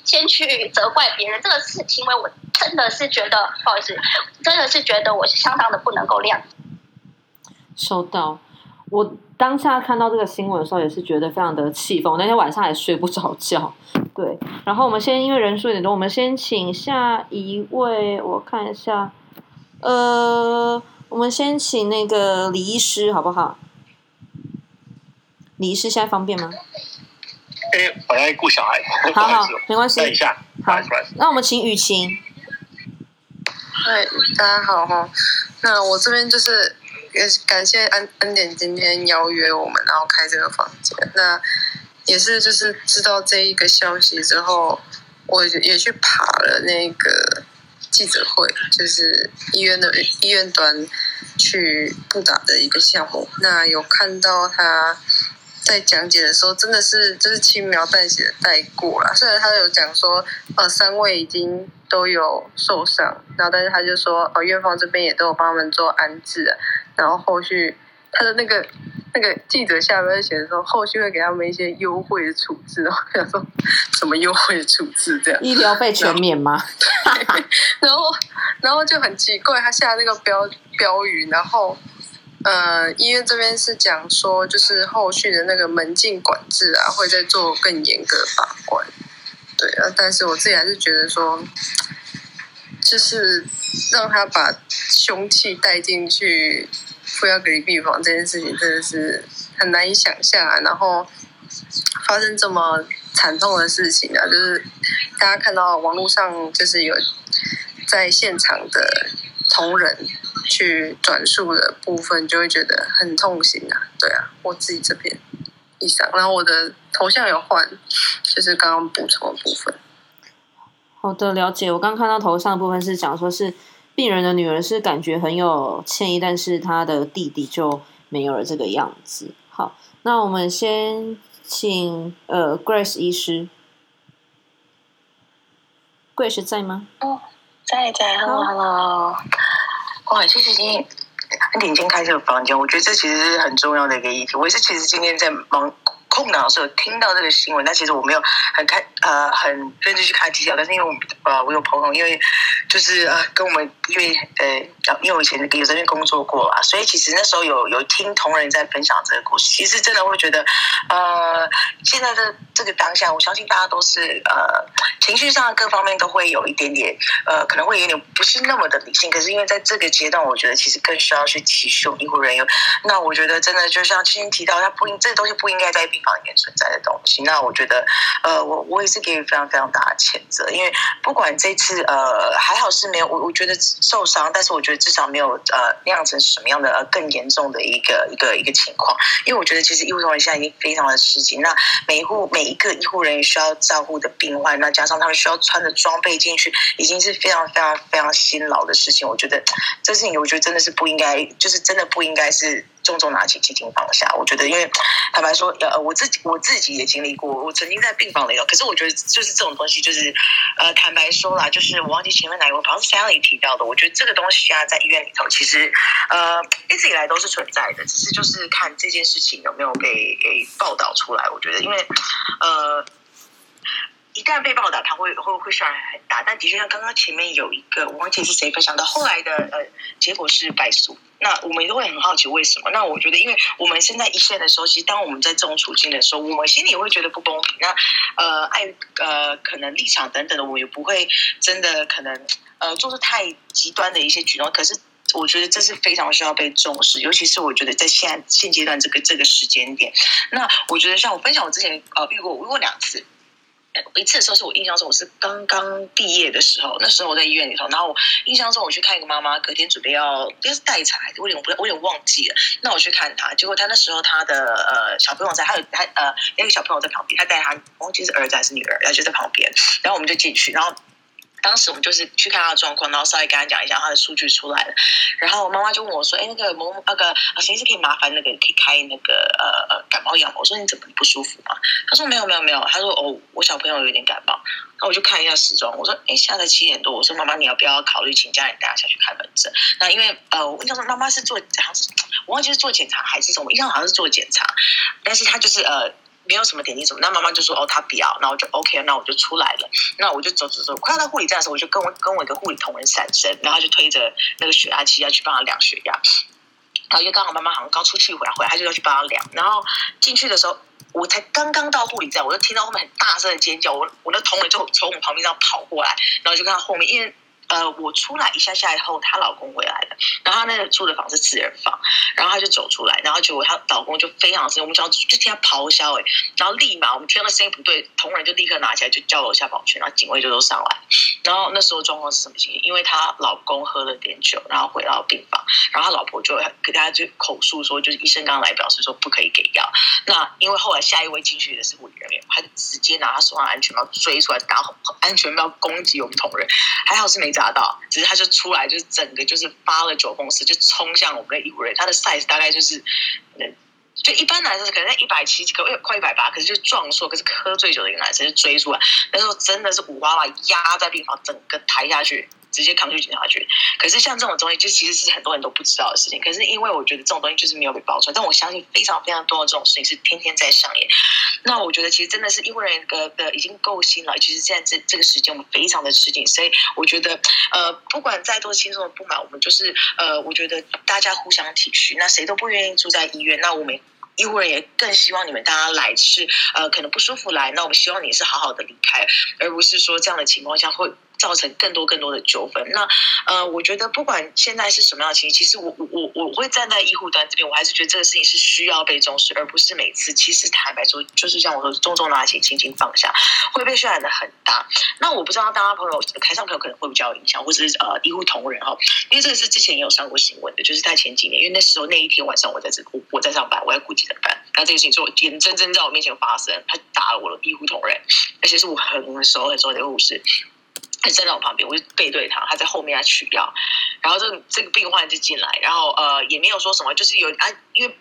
S5: 先去责怪别人，这个事行为我真的是觉得不好意思，真的是觉得我是相当的不能够谅解。
S1: 收到，我。当下看到这个新闻的时候，也是觉得非常的气愤。我那天晚上也睡不着觉。对，然后我们先因为人数有点多，我们先请下一位，我看一下，呃，我们先请那个李医师好不好？李医师现在方便吗？
S6: 哎，我要顾小孩。
S1: 好好，没关系。
S6: 等一下。
S1: 好，那我们请雨晴。
S7: 嗨，大家好哈。那我这边就是。也感谢安恩典今天邀约我们，然后开这个房间。那也是就是知道这一个消息之后，我也去爬了那个记者会，就是医院的医院端去布达的一个项目。那有看到他在讲解的时候，真的是就是轻描淡写的带过了。虽然他有讲说，呃，三位已经都有受伤，然后但是他就说，呃，院方这边也都有帮他们做安置。然后后续他的那个那个记者下面写的说，后续会给他们一些优惠的处置。然后想说什么优惠的处置这样？
S1: 医疗费全免吗？
S7: 然后然后就很奇怪，他下那个标标语，然后呃医院这边是讲说，就是后续的那个门禁管制啊，会再做更严格把关。对啊，但是我自己还是觉得说。就是让他把凶器带进去，不要隔离病房这件事情真的是很难以想象啊！然后发生这么惨痛的事情啊，就是大家看到网络上就是有在现场的同仁去转述的部分，就会觉得很痛心啊！对啊，我自己这边以上，然后我的头像有换，就是刚刚补充的部分。
S1: 好的，了解。我刚看到头像的部分是讲说是病人的女儿是感觉很有歉意，但是他的弟弟就没有了这个样子。好，那我们先请呃 Grace 医师。Grace 在吗？
S8: 在在，Hello Hello，哇，其实今天很点睛开这个房间，我觉得这其实是很重要的一个议题。我也是其实今天在忙空档的时候听到这个新闻，但其实我没有很开呃很认真去看技巧，但是因为我呃我有朋友因为就是呃跟我们因为呃因为我以前有这边工作过啊，所以其实那时候有有听同仁在分享这个故事，其实真的会觉得呃现在的这个当下，我相信大家都是呃情绪上各方面都会有一点点呃可能会有点不是那么的理性，可是因为在这个阶段，我觉得其实更需要去体恤医护人员。那我觉得真的就像之前提到，他不应这东西不应该在病方里面存在的东西。那我觉得呃我我也是给予非常非常大的谴责，因为不管这次呃还好是没有我我觉得受伤，但是我觉得至少没有呃酿成什么样的呃更严重的一个一个一个情况。因为我觉得其实医护人员现在已经非常的吃紧，那每一户每一个医护人员需要照顾的病患，那加上他们需要穿的装备进去，已经是非常非常非常辛劳的事情。我觉得这事情，我觉得真的是不应该，就是真的不应该是重重拿起，轻轻放下。我觉得，因为坦白说，呃，我自己我自己也经历过，我曾经在病房里头。可是我觉得，就是这种东西，就是呃，坦白说啦，就是我忘记前面哪一位，好像是 Sally 提到的。我觉得这个东西啊，在医院里头，其实呃一直以来都是存在的，只是就是看这件事情有没有被给报道出来。我觉得，因为呃。一旦被报道，他会会会伤害很大。但的确，像刚刚前面有一个，我忘记是谁分享的，后来的呃结果是败诉。那我们都会很好奇为什么？那我觉得，因为我们现在一线的时候，其实当我们在这种处境的时候，我们心里会觉得不公平。那呃，爱呃，可能立场等等的，我也不会真的可能呃做出太极端的一些举动。可是，我觉得这是非常需要被重视，尤其是我觉得在现现阶段这个这个时间点。那我觉得，像我分享，我之前呃遇过，我遇过两次。一次的时候是我印象中我是刚刚毕业的时候，那时候我在医院里头，然后我印象中我去看一个妈妈，隔天准备要应该是待产，我有点我有点忘记了。那我去看她，结果她那时候她的呃小朋友在，还有她呃那个小朋友在旁边，她带她忘记是儿子还是女儿，然后就在旁边，然后我们就进去，然后。当时我们就是去看他的状况，然后稍微跟他讲一下他的数据出来了，然后我妈妈就问我说：“哎，那个某那个啊谁是可以麻烦那个可以开那个呃呃感冒药吗？”我说：“你怎么不舒服吗？”他说：“没有没有没有。”他说：“哦，我小朋友有点感冒。”那我就看一下时钟，我说：“哎，现在七点多。”我说：“妈妈，你要不要考虑请家人带他下去看门诊？”那因为呃，我印象中妈妈是做好像是我忘记是做检查还是什么，印象好像是做检查，但是他就是呃。没有什么点滴什么，那妈妈就说哦，她不要，那我就 OK，那我就出来了，那我就走走走，快要到护理站的时候，我就跟我跟我一个护理同仁闪身，然后就推着那个血压机要去帮他量血压，然后因为刚好妈妈好像刚出去回来，回来他就要去帮他量，然后进去的时候，我才刚刚到护理站，我就听到后面很大声的尖叫，我我那同仁就从我旁边这样跑过来，然后就看到后面，因为。呃，我出来一下下以后，她老公回来了，然后她那个住的房是四人房，然后她就走出来，然后结果她老公就非常生气，我们就就听她咆哮哎，然后立马我们听到声音不对，同仁就立刻拿起来就叫楼下保全，然后警卫就都上来，然后那时候状况是什么情形？因为她老公喝了点酒，然后回到病房，然后她老婆就给大家就口述说，就是医生刚刚来表示说不可以给药，那因为后来下一位进去的是护理人员，他就直接拿他手上安全帽追出来打安全帽攻击我们同仁，还好是没达到，只是他就出来，就是整个就是发了九疯四，就冲向我们的医护人员。他的 size 大概就是，就一般男生可能在一百七，可快一百八，可是就壮硕，可是喝醉酒的一个男生就追出来，那时候真的是五花八压在病房，整个抬下去。直接扛去警察局，可是像这种东西，就其实是很多人都不知道的事情。可是因为我觉得这种东西就是没有被爆出来，但我相信非常非常多的这种事情是天天在上演。那我觉得其实真的是医护人员的的已经够辛了，其实现在这这个时间我们非常的吃紧，所以我觉得呃，不管再多轻松的不满，我们就是呃，我觉得大家互相体恤。那谁都不愿意住在医院，那我们医护人员更希望你们大家来是呃，可能不舒服来，那我们希望你是好好的离开，而不是说这样的情况下会。造成更多更多的纠纷。那呃，我觉得不管现在是什么样的情形，其实我我我会站在医护端这边，我还是觉得这个事情是需要被重视，而不是每次其实坦白说，就是像我说，重重拿起，轻轻放下，会被渲染的很大。那我不知道大家朋友台上朋友可能会比较有影响，或者是呃医护同仁哈，因为这个是之前也有上过新闻的，就是在前几年，因为那时候那一天晚上我在这我我在上班，我在顾及的班，那这个事情就眼睁睁在我面前发生，他打了我的医护同仁，而且是我很熟很熟的护士。他站在我旁边，我就背对他，他在后面在取药，然后这这个病患就进来，然后呃也没有说什么，就是有啊，因为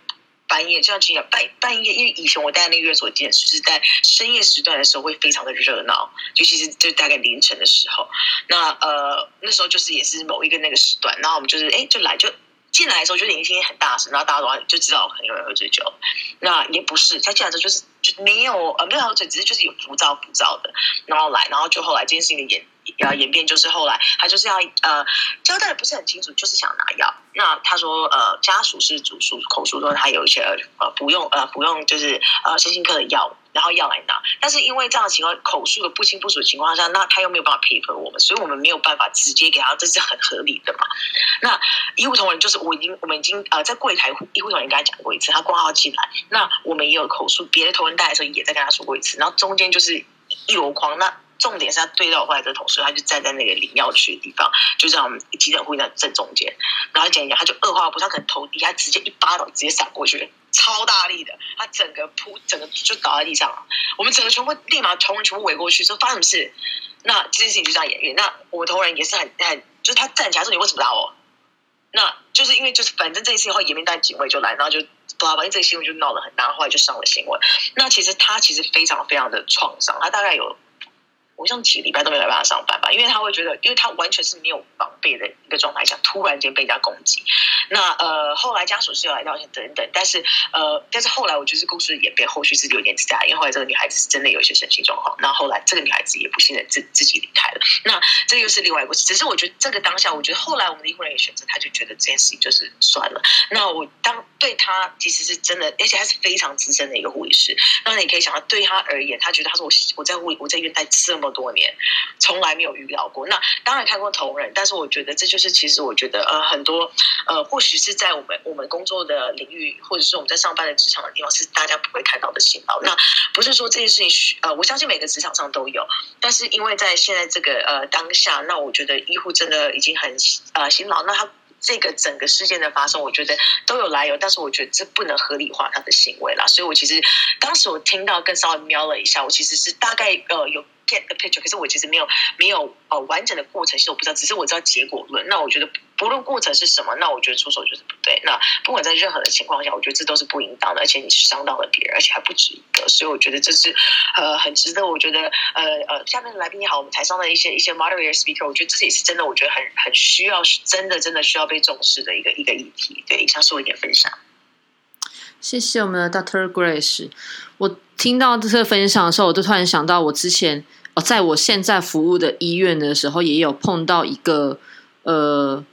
S8: 半夜，就像今天半半夜，因为以前我待在那个院所间是在深夜时段的时候会非常的热闹，尤其是就大概凌晨的时候。那呃那时候就是也是某一个那个时段，然后我们就是哎就来就进来的时候就已经声音很大声，然后大家都就知道很有人喝醉酒。那也不是，他进来之后就是就没有呃没有喝醉，只是就是有浮躁浮躁的，然后来，然后就后来这件事情的演呃演变就是后来他就是要呃交代的不是很清楚，就是想拿药。那他说呃家属是主诉口述说他有一些呃不用呃不用就是呃身心科的药物，然后要来拿，但是因为这样的情况口述的不清不楚的情况下，那他又没有办法配合我们，所以我们没有办法直接给他，这是很合理的嘛。那医护同仁就是我已经我们已经呃在柜台医护同仁跟他讲过一次，他挂号进来，那我们也有口述，别的同仁带的时候也在跟他说过一次，然后中间就是一箩筐那。重点是他对到我后来的同事，他就站在那个领药区的地方，就在我们急诊护士在正中间。然后讲一讲，他就二话不说，他可能头低，他直接一巴掌直接闪过去，超大力的，他整个扑，整个就倒在地上了。我们整个全部立马同仁全部围过去，说发生什么事？那这件事情就这样演绎。那我们同仁也是很很，就是他站起来说：“你为什么打我？”那就是因为就是反正这件事情后，延边带警卫就来，然后就反正这个新闻就闹得很大，后来就上了新闻。那其实他其实非常非常的创伤，他大概有。我像几个礼拜都没有办法上班吧，因为他会觉得，因为他完全是没有防备的一个状态下，突然间被人家攻击。那呃，后来家属是有来道歉等等，但是呃，但是后来我觉得故事演变，后续是有点自大，因为后来这个女孩子是真的有一些身心状况。那后来这个女孩子也不幸的自自己离开了。那这又是另外一个故事。只是我觉得这个当下，我觉得后来我们的医护人员选择，他就觉得这件事情就是算了。那我当对他其实是真的，而且他是非常资深的一个护理师。那你可以想到，对他而言，他觉得他说我我在护我在医院待这么。多年从来没有遇到过，那当然看过同仁，但是我觉得这就是其实我觉得呃很多呃或许是在我们我们工作的领域，或者是我们在上班的职场的地方是大家不会看到的辛劳。那不是说这件事情呃我相信每个职场上都有，但是因为在现在这个呃当下，那我觉得医护真的已经很呃辛劳。那他这个整个事件的发生，我觉得都有来由，但是我觉得这不能合理化他的行为啦。所以我其实当时我听到更稍微瞄了一下，我其实是大概呃有。Get the picture，可是我其实没有没有呃完整的过程，其实我不知道，只是我知道结果论。那我觉得不论过程是什么，那我觉得出手就是不对。那不管在任何的情况下，我觉得这都是不应当的，而且你是伤到了别人，而且还不止一个。所以我觉得这是呃很值得。我觉得呃呃下面的来宾也好，我们台上的一些一些 moderator speaker，我觉得这也是真的，我觉得很很需要，真的真的需要被重视的一个一个议题。对，以上是我一点分享。
S1: 谢谢我们的 Doctor Grace。我听到这个分享的时候，我就突然想到我之前。哦，在我现在服务的医院的时候，也有碰到一个呃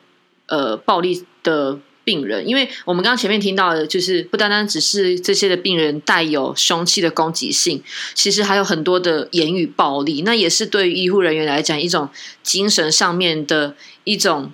S1: 呃暴力的病人。因为我们刚刚前面听到的，就是不单单只是这些的病人带有凶器的攻击性，其实还有很多的言语暴力。那也是对于医护人员来讲一种精神上面的一种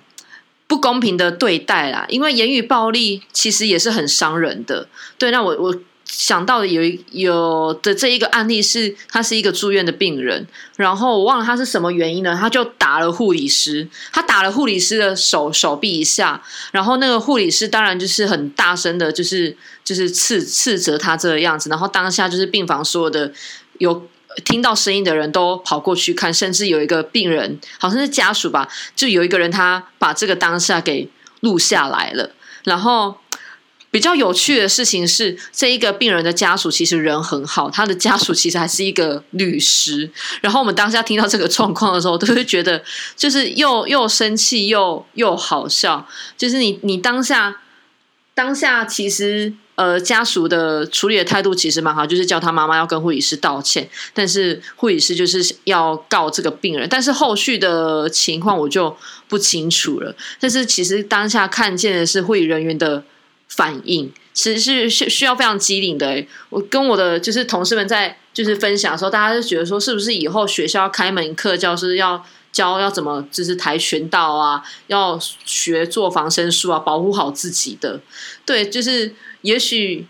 S1: 不公平的对待啦。因为言语暴力其实也是很伤人的。对，那我我。想到的有一有的这一个案例是，他是一个住院的病人，然后我忘了他是什么原因呢？他就打了护理师，他打了护理师的手手臂一下，然后那个护理师当然就是很大声的，就是就是斥斥责他这个样子，然后当下就是病房所有的有听到声音的人都跑过去看，甚至有一个病人好像是家属吧，就有一个人他把这个当下给录下来了，然后。比较有趣的事情是，这一个病人的家属其实人很好，他的家属其实还是一个律师。然后我们当下听到这个状况的时候，都会觉得就是又又生气又又好笑。就是你你当下当下其实呃家属的处理的态度其实蛮好，就是叫他妈妈要跟护理师道歉，但是护理师就是要告这个病人。但是后续的情况我就不清楚了。但是其实当下看见的是护理人员的。反应其实是需需要非常机灵的。我跟我的就是同事们在就是分享的时候，大家就觉得说，是不是以后学校要开门课，教师要教要怎么就是跆拳道啊，要学做防身术啊，保护好自己的。对，就是也许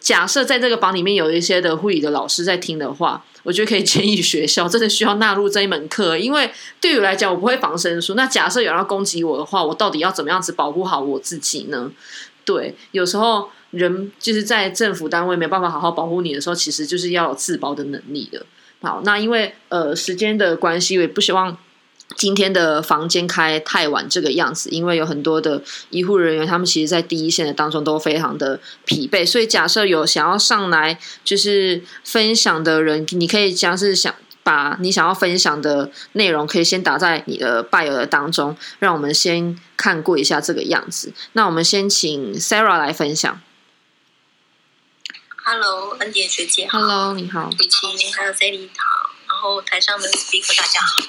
S1: 假设在这个房里面有一些的护理的老师在听的话，我觉得可以建议学校真的需要纳入这一门课，因为对于来讲，我不会防身术。那假设有人要攻击我的话，我到底要怎么样子保护好我自己呢？对，有时候人就是在政府单位没办法好好保护你的时候，其实就是要有自保的能力的。好，那因为呃时间的关系，我也不希望今天的房间开太晚这个样子，因为有很多的医护人员，他们其实在第一线的当中都非常的疲惫，所以假设有想要上来就是分享的人，你可以将是想把你想要分享的内容，可以先打在你的拜耳当中，让我们先看过一下这个样子。那我们先请 Sarah 来分享。
S9: Hello，恩典学姐好
S1: Hello，你好。
S9: 雨晴还有 Sally 好，然后台上的 speaker 大家好。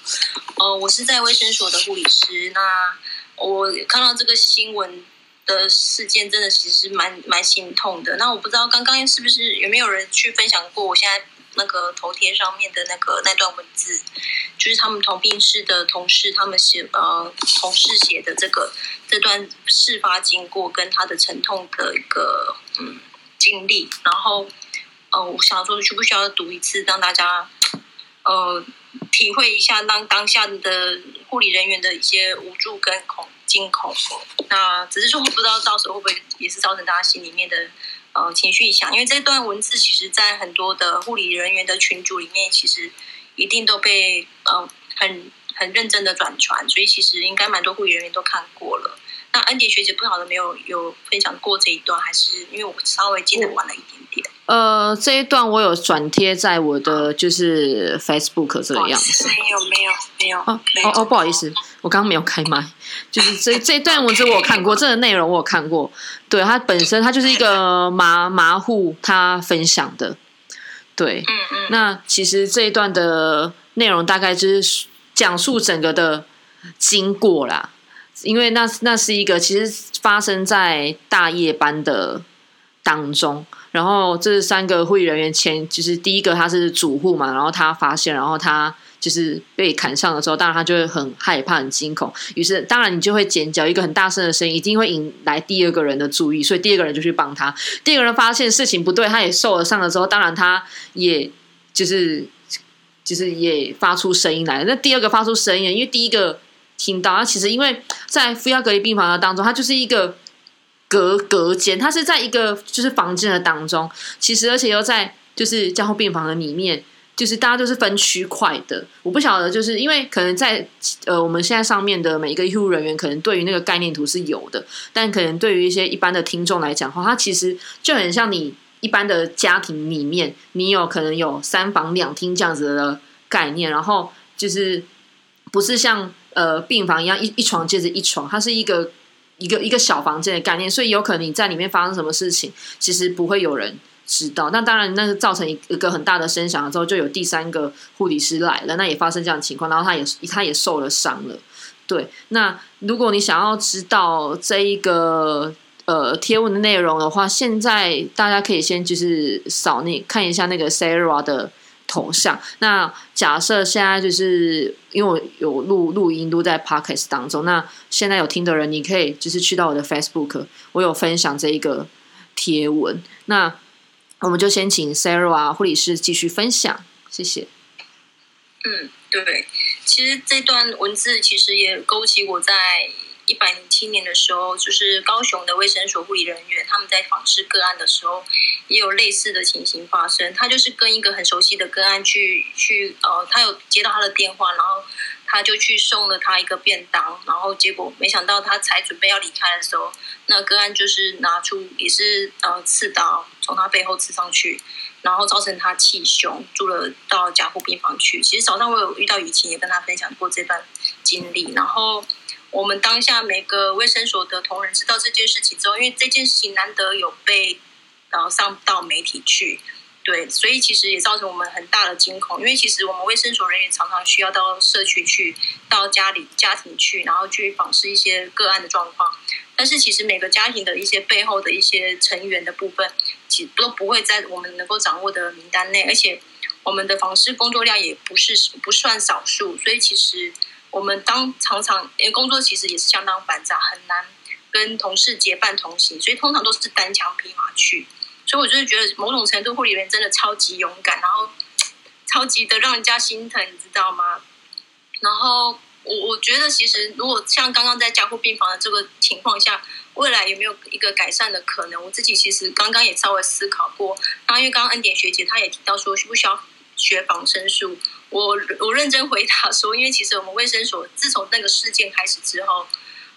S9: 呃，我是在卫生所的护理师。那我看到这个新闻的事件，真的其实蛮蛮心痛的。那我不知道刚刚是不是有没有人去分享过我现在那个头贴上面的那个那段文字，就是他们同病室的同事他们写呃同事写的这个这段事发经过跟他的沉痛的一个嗯经历，然后呃，我想说需不需要读一次，让大家呃体会一下当当下的护理人员的一些无助跟恐惊恐。那只是说我不知道到时候会不会也是造成大家心里面的呃情绪影响，因为这段文字其实在很多的护理人员的群组里面，其实一定都被呃很很认真的转传，所以其实应该蛮多护理人员都看过了。那安迪学姐不晓得没有有分享过这一段，还是因为我稍微进的晚了一点点。
S1: 呃，这一段我有转贴在我的就是 Facebook 这个样子。
S9: 没有没有没有
S1: 哦哦哦，不好意思，我刚刚没有开麦，就是这这段文字我有看过，这个内容我有看过。对，它本身它就是一个麻麻户他分享的，对。
S9: 嗯嗯
S1: 那其实这一段的内容大概就是讲述整个的经过啦，因为那那是一个其实发生在大夜班的当中，然后这三个护理人员前，就是第一个他是主护嘛，然后他发现，然后他就是被砍伤的时候，当然他就会很害怕、很惊恐，于是当然你就会尖叫，一个很大声的声音一定会引来第二个人的注意，所以第二个人就去帮他。第二个人发现事情不对，他也受了伤了之后，当然他也就是就是也发出声音来了。那第二个发出声音，因为第一个听到，他其实因为在负压隔离病房的当中，它就是一个隔隔间，它是在一个就是房间的当中，其实而且又在就是加护病房的里面。就是大家都是分区块的，我不晓得，就是因为可能在呃我们现在上面的每一个医护人员，可能对于那个概念图是有的，但可能对于一些一般的听众来讲的话，它其实就很像你一般的家庭里面，你有可能有三房两厅这样子的概念，然后就是不是像呃病房一样一一床接着一床，它是一个一个一个小房间的概念，所以有可能你在里面发生什么事情，其实不会有人知道。那当然，那个造成一个很大的声响之后，就有第三个护理师来了，那也发生这样的情况，然后他也他也受了伤了。对，那如果你想要知道这一个呃贴文的内容的话，现在大家可以先就是扫那看一下那个 Sarah 的头像。那假设现在就是因为我有录录音录在 Podcast 当中，那现在有听的人，你可以就是去到我的 Facebook，我有分享这一个贴文。那我们就先请 Sarah 啊护理师继续分享，谢谢。
S9: 嗯，对，其实这段文字其实也勾起我在一百零七年的时候，就是高雄的卫生所护理人员他们在访视个案的时候，也有类似的情形发生。他就是跟一个很熟悉的个案去去呃，他有接到他的电话，然后他就去送了他一个便当，然后结果没想到他才准备要离开的时候，那个案就是拿出也是呃刺刀从他背后刺上去。然后造成他气胸，住了到加护病房去。其实早上我有遇到雨晴，也跟他分享过这段经历。然后我们当下每个卫生所的同仁知道这件事情之后，因为这件事情难得有被然后上到媒体去，对，所以其实也造成我们很大的惊恐。因为其实我们卫生所人员常常需要到社区去，到家里家庭去，然后去访视一些个案的状况。但是其实每个家庭的一些背后的一些成员的部分，其实都不会在我们能够掌握的名单内，而且我们的访视工作量也不是不算少数，所以其实我们当常常因为工作其实也是相当繁杂，很难跟同事结伴同行，所以通常都是单枪匹马去。所以我就是觉得某种程度护理员真的超级勇敢，然后超级的让人家心疼，你知道吗？然后。我我觉得其实如果像刚刚在加护病房的这个情况下，未来有没有一个改善的可能？我自己其实刚刚也稍微思考过。然后因为刚刚恩典学姐她也提到说，需不需要学防身术。我我认真回答说，因为其实我们卫生所自从那个事件开始之后，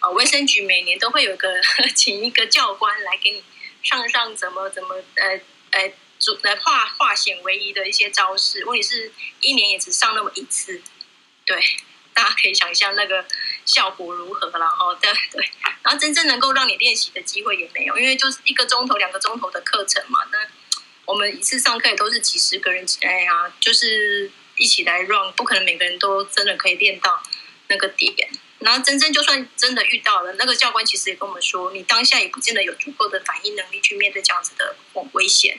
S9: 呃，卫生局每年都会有个 请一个教官来给你上上怎么怎么呃呃主来化化险为夷的一些招式。问题是一年也只上那么一次，对，大家可以想象那个效果如何。然后对对，然后真正能够让你练习的机会也没有，因为就是一个钟头、两个钟头的课程嘛。那我们一次上课也都是几十个人，哎呀，就是一起来 run，不可能每个人都真的可以练到那个点。然后真正就算真的遇到了，那个教官其实也跟我们说，你当下也不见得有足够的反应能力去面对这样子的危险。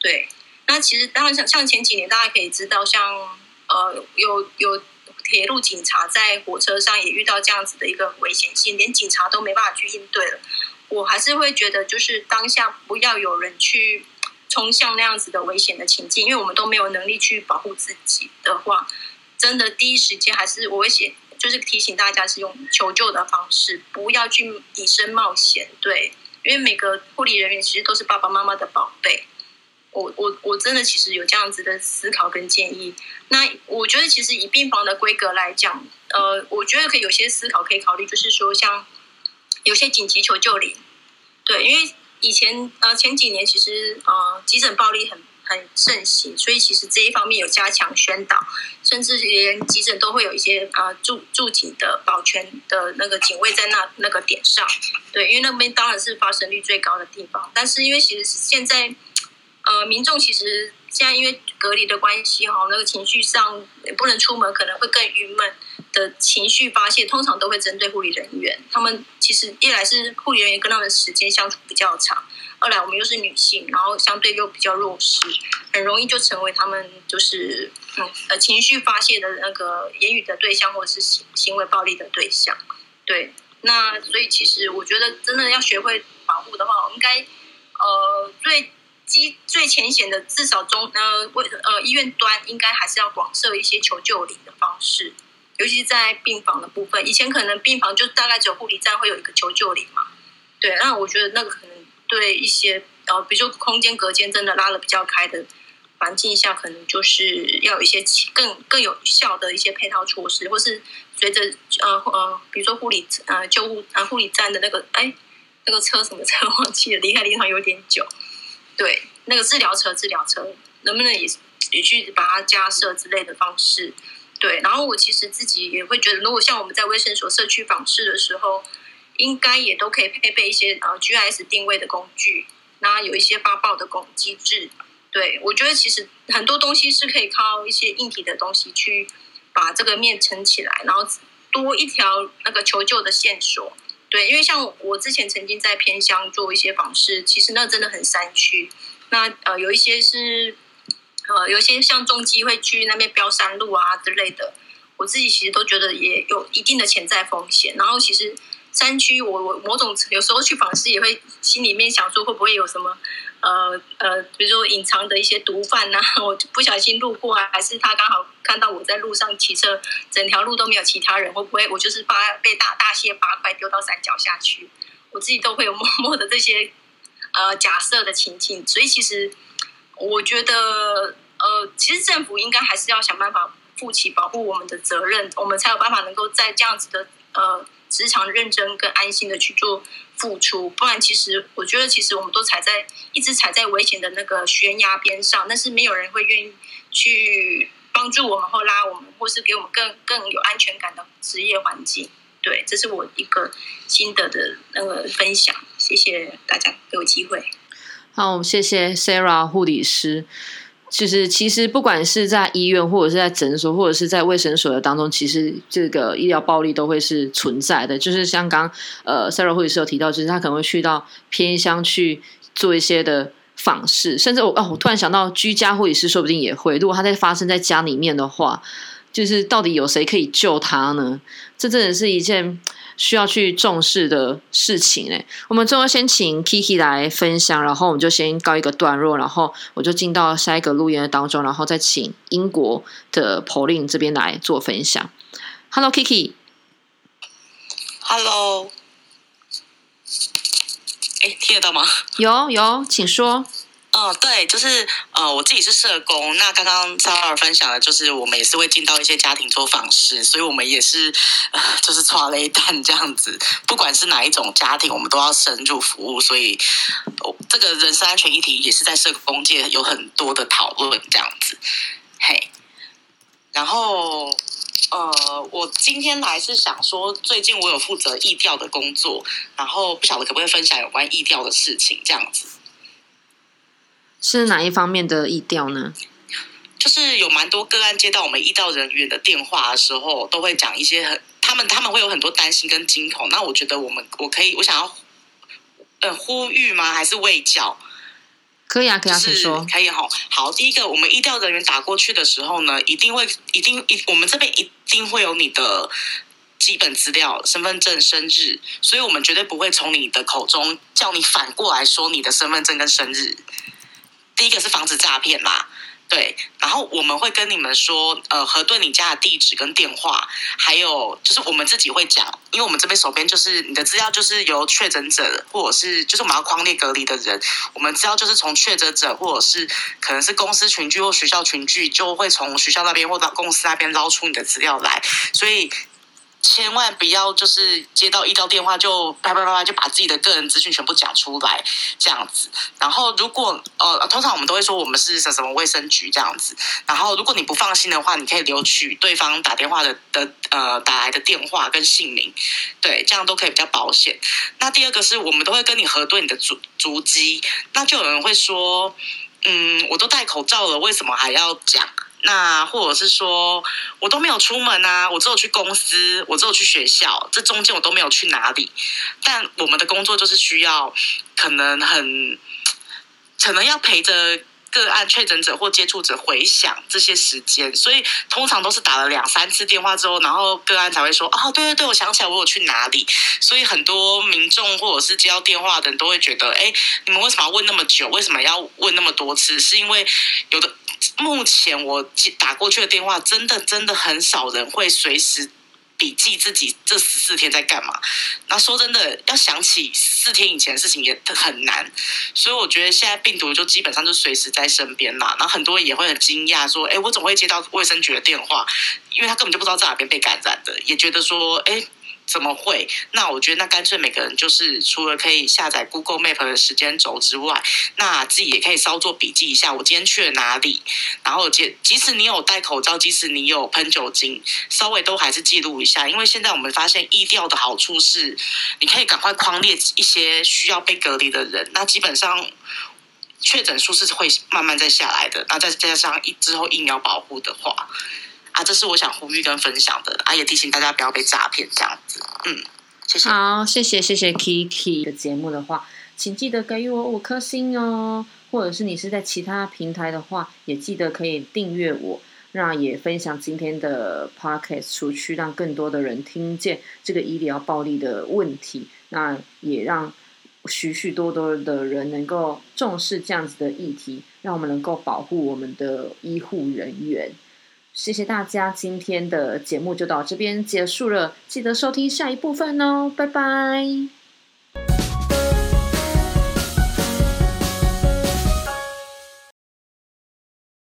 S9: 对，那其实当然像像前几年大家可以知道，像呃有有铁路警察在火车上也遇到这样子的一个危险性，连警察都没办法去应对了。我还是会觉得，就是当下不要有人去冲向那样子的危险的情境，因为我们都没有能力去保护自己的话，真的第一时间还是我会写。就是提醒大家是用求救的方式，不要去以身冒险。对，因为每个护理人员其实都是爸爸妈妈的宝贝。我我我真的其实有这样子的思考跟建议。那我觉得其实以病房的规格来讲，呃，我觉得可以有些思考可以考虑，就是说像有些紧急求救铃。对，因为以前呃前几年其实呃急诊暴力很。很盛行，所以其实这一方面有加强宣导，甚至连急诊都会有一些呃驻驻警的保全的那个警卫在那那个点上，对，因为那边当然是发生率最高的地方。但是因为其实现在呃民众其实现在因为隔离的关系哈，那个情绪上不能出门，可能会更郁闷的情绪发泄，通常都会针对护理人员。他们其实一来是护理人员跟他们时间相处比较长。二来，我们又是女性，然后相对又比较弱势，很容易就成为他们就是嗯呃情绪发泄的那个言语的对象，或者是行行为暴力的对象。对，那所以其实我觉得，真的要学会保护的话，我应该呃最基最浅显的，至少中呃为呃医院端应该还是要广设一些求救铃的方式，尤其是在病房的部分。以前可能病房就大概只有护理站会有一个求救铃嘛，对，那我觉得那个可能。对一些呃，比如说空间隔间真的拉的比较开的环境下，可能就是要有一些更更有效的一些配套措施，或是随着呃呃，比如说护理呃救护呃护理站的那个哎那个车什么车 忘记了，离开临床有点久，对那个治疗车治疗车能不能也也去把它加设之类的方式？对，然后我其实自己也会觉得，如果像我们在卫生所社区访视的时候。应该也都可以配备一些呃 GIS 定位的工具，那有一些发报的工机制。对我觉得其实很多东西是可以靠一些硬体的东西去把这个面撑起来，然后多一条那个求救的线索。对，因为像我之前曾经在偏乡做一些访视，其实那真的很山区。那呃有一些是呃有一些像重机会去那边标山路啊之类的，我自己其实都觉得也有一定的潜在风险。然后其实。山区，我我某种有时候去访视也会心里面想说，会不会有什么呃呃，比如说隐藏的一些毒贩呐，我不小心路过啊，还是他刚好看到我在路上骑车，整条路都没有其他人，会不会我就是把被大大卸八块丢到山脚下去？我自己都会有默默的这些呃假设的情境，所以其实我觉得呃，其实政府应该还是要想办法负起保护我们的责任，我们才有办法能够在这样子的呃。职场认真跟安心的去做付出，不然其实我觉得，其实我们都踩在一直踩在危险的那个悬崖边上，但是没有人会愿意去帮助我们或拉我们，或是给我们更更有安全感的职业环境。对，这是我一个心得的那个分享。谢谢大家给我机会。
S1: 好，谢谢 Sarah 护理师。就是其实不管是在医院，或者是在诊所，或者是在卫生所的当中，其实这个医疗暴力都会是存在的。就是像刚呃 Sarah 护士有提到，就是他可能会去到偏乡去做一些的访视，甚至我哦，我突然想到居家护士说不定也会。如果他在发生在家里面的话，就是到底有谁可以救他呢？这真的是一件。需要去重视的事情嘞。我们最后先请 Kiki 来分享，然后我们就先告一个段落，然后我就进到下一个录音的当中，然后再请英国的 Pauline 这边来做分享。Hello，Kiki。
S10: Hello。哎，听得到吗？
S1: 有有，请说。
S10: 哦，对，就是呃，我自己是社工。那刚刚萨尔分享的，就是我们也是会进到一些家庭做访视，所以我们也是呃，就是抓了一段这样子。不管是哪一种家庭，我们都要深入服务。所以这个人身安全议题也是在社工界有很多的讨论这样子。嘿，然后呃，我今天来是想说，最近我有负责义调的工作，然后不晓得可不可以分享有关义调的事情这样子。
S1: 是哪一方面的意调呢？
S10: 就是有蛮多个案接到我们医调人员的电话的时候，都会讲一些很他们他们会有很多担心跟惊恐。那我觉得我们我可以我想要呃呼吁吗？还是喂教？
S1: 可以啊，可以啊，
S10: 是
S1: 说
S10: 可以哈。好，第一个，我们医调人员打过去的时候呢，一定会一定一我们这边一定会有你的基本资料、身份证、生日，所以我们绝对不会从你的口中叫你反过来说你的身份证跟生日。第一个是防止诈骗嘛，对，然后我们会跟你们说，呃，核对你家的地址跟电话，还有就是我们自己会讲，因为我们这边手边就是你的资料，就是由确诊者或者是就是我们要框列隔离的人，我们资料就是从确诊者或者是可能是公司群聚或学校群聚，就会从学校那边或到公司那边捞出你的资料来，所以。千万不要就是接到医疗电话就啪啪啪啪就把自己的个人资讯全部讲出来这样子。然后如果呃通常我们都会说我们是什什么卫生局这样子。然后如果你不放心的话，你可以留取对方打电话的的呃打来的电话跟姓名，对，这样都可以比较保险。那第二个是我们都会跟你核对你的足足迹。那就有人会说，嗯，我都戴口罩了，为什么还要讲？那或者是说，我都没有出门啊，我只有去公司，我只有去学校，这中间我都没有去哪里。但我们的工作就是需要，可能很，可能要陪着个案确诊者或接触者回想这些时间，所以通常都是打了两三次电话之后，然后个案才会说，哦，对对对，我想起来我有去哪里。所以很多民众或者是接到电话的人都会觉得，哎，你们为什么要问那么久？为什么要问那么多次？是因为有的。目前我打过去的电话，真的真的很少人会随时笔记自己这十四天在干嘛。那说真的，要想起十四天以前的事情也很难。所以我觉得现在病毒就基本上就随时在身边嘛。然后很多人也会很惊讶说：“哎，我怎么会接到卫生局的电话？因为他根本就不知道在哪边被感染的，也觉得说：哎。”怎么会？那我觉得那干脆每个人就是除了可以下载 Google Map 的时间轴之外，那自己也可以稍作笔记一下，我今天去了哪里。然后即即使你有戴口罩，即使你有喷酒精，稍微都还是记录一下。因为现在我们发现疫调的好处是，你可以赶快框列一些需要被隔离的人。那基本上确诊数是会慢慢再下来的。那再加上之后疫苗保护的话。啊，这是我想呼吁跟分享的，啊，也提醒大家不要被诈骗这样子。嗯，谢谢。
S1: 好，谢谢谢谢 Kiki 的节目的话，请记得给予我五颗星哦，或者是你是在其他平台的话，也记得可以订阅我，那也分享今天的 Podcast 出去，让更多的人听见这个医疗暴力的问题，那也让许许多多的人能够重视这样子的议题，让我们能够保护我们的医护人员。谢谢大家今天的节目就到这边结束了记得收听下一部分哦拜拜。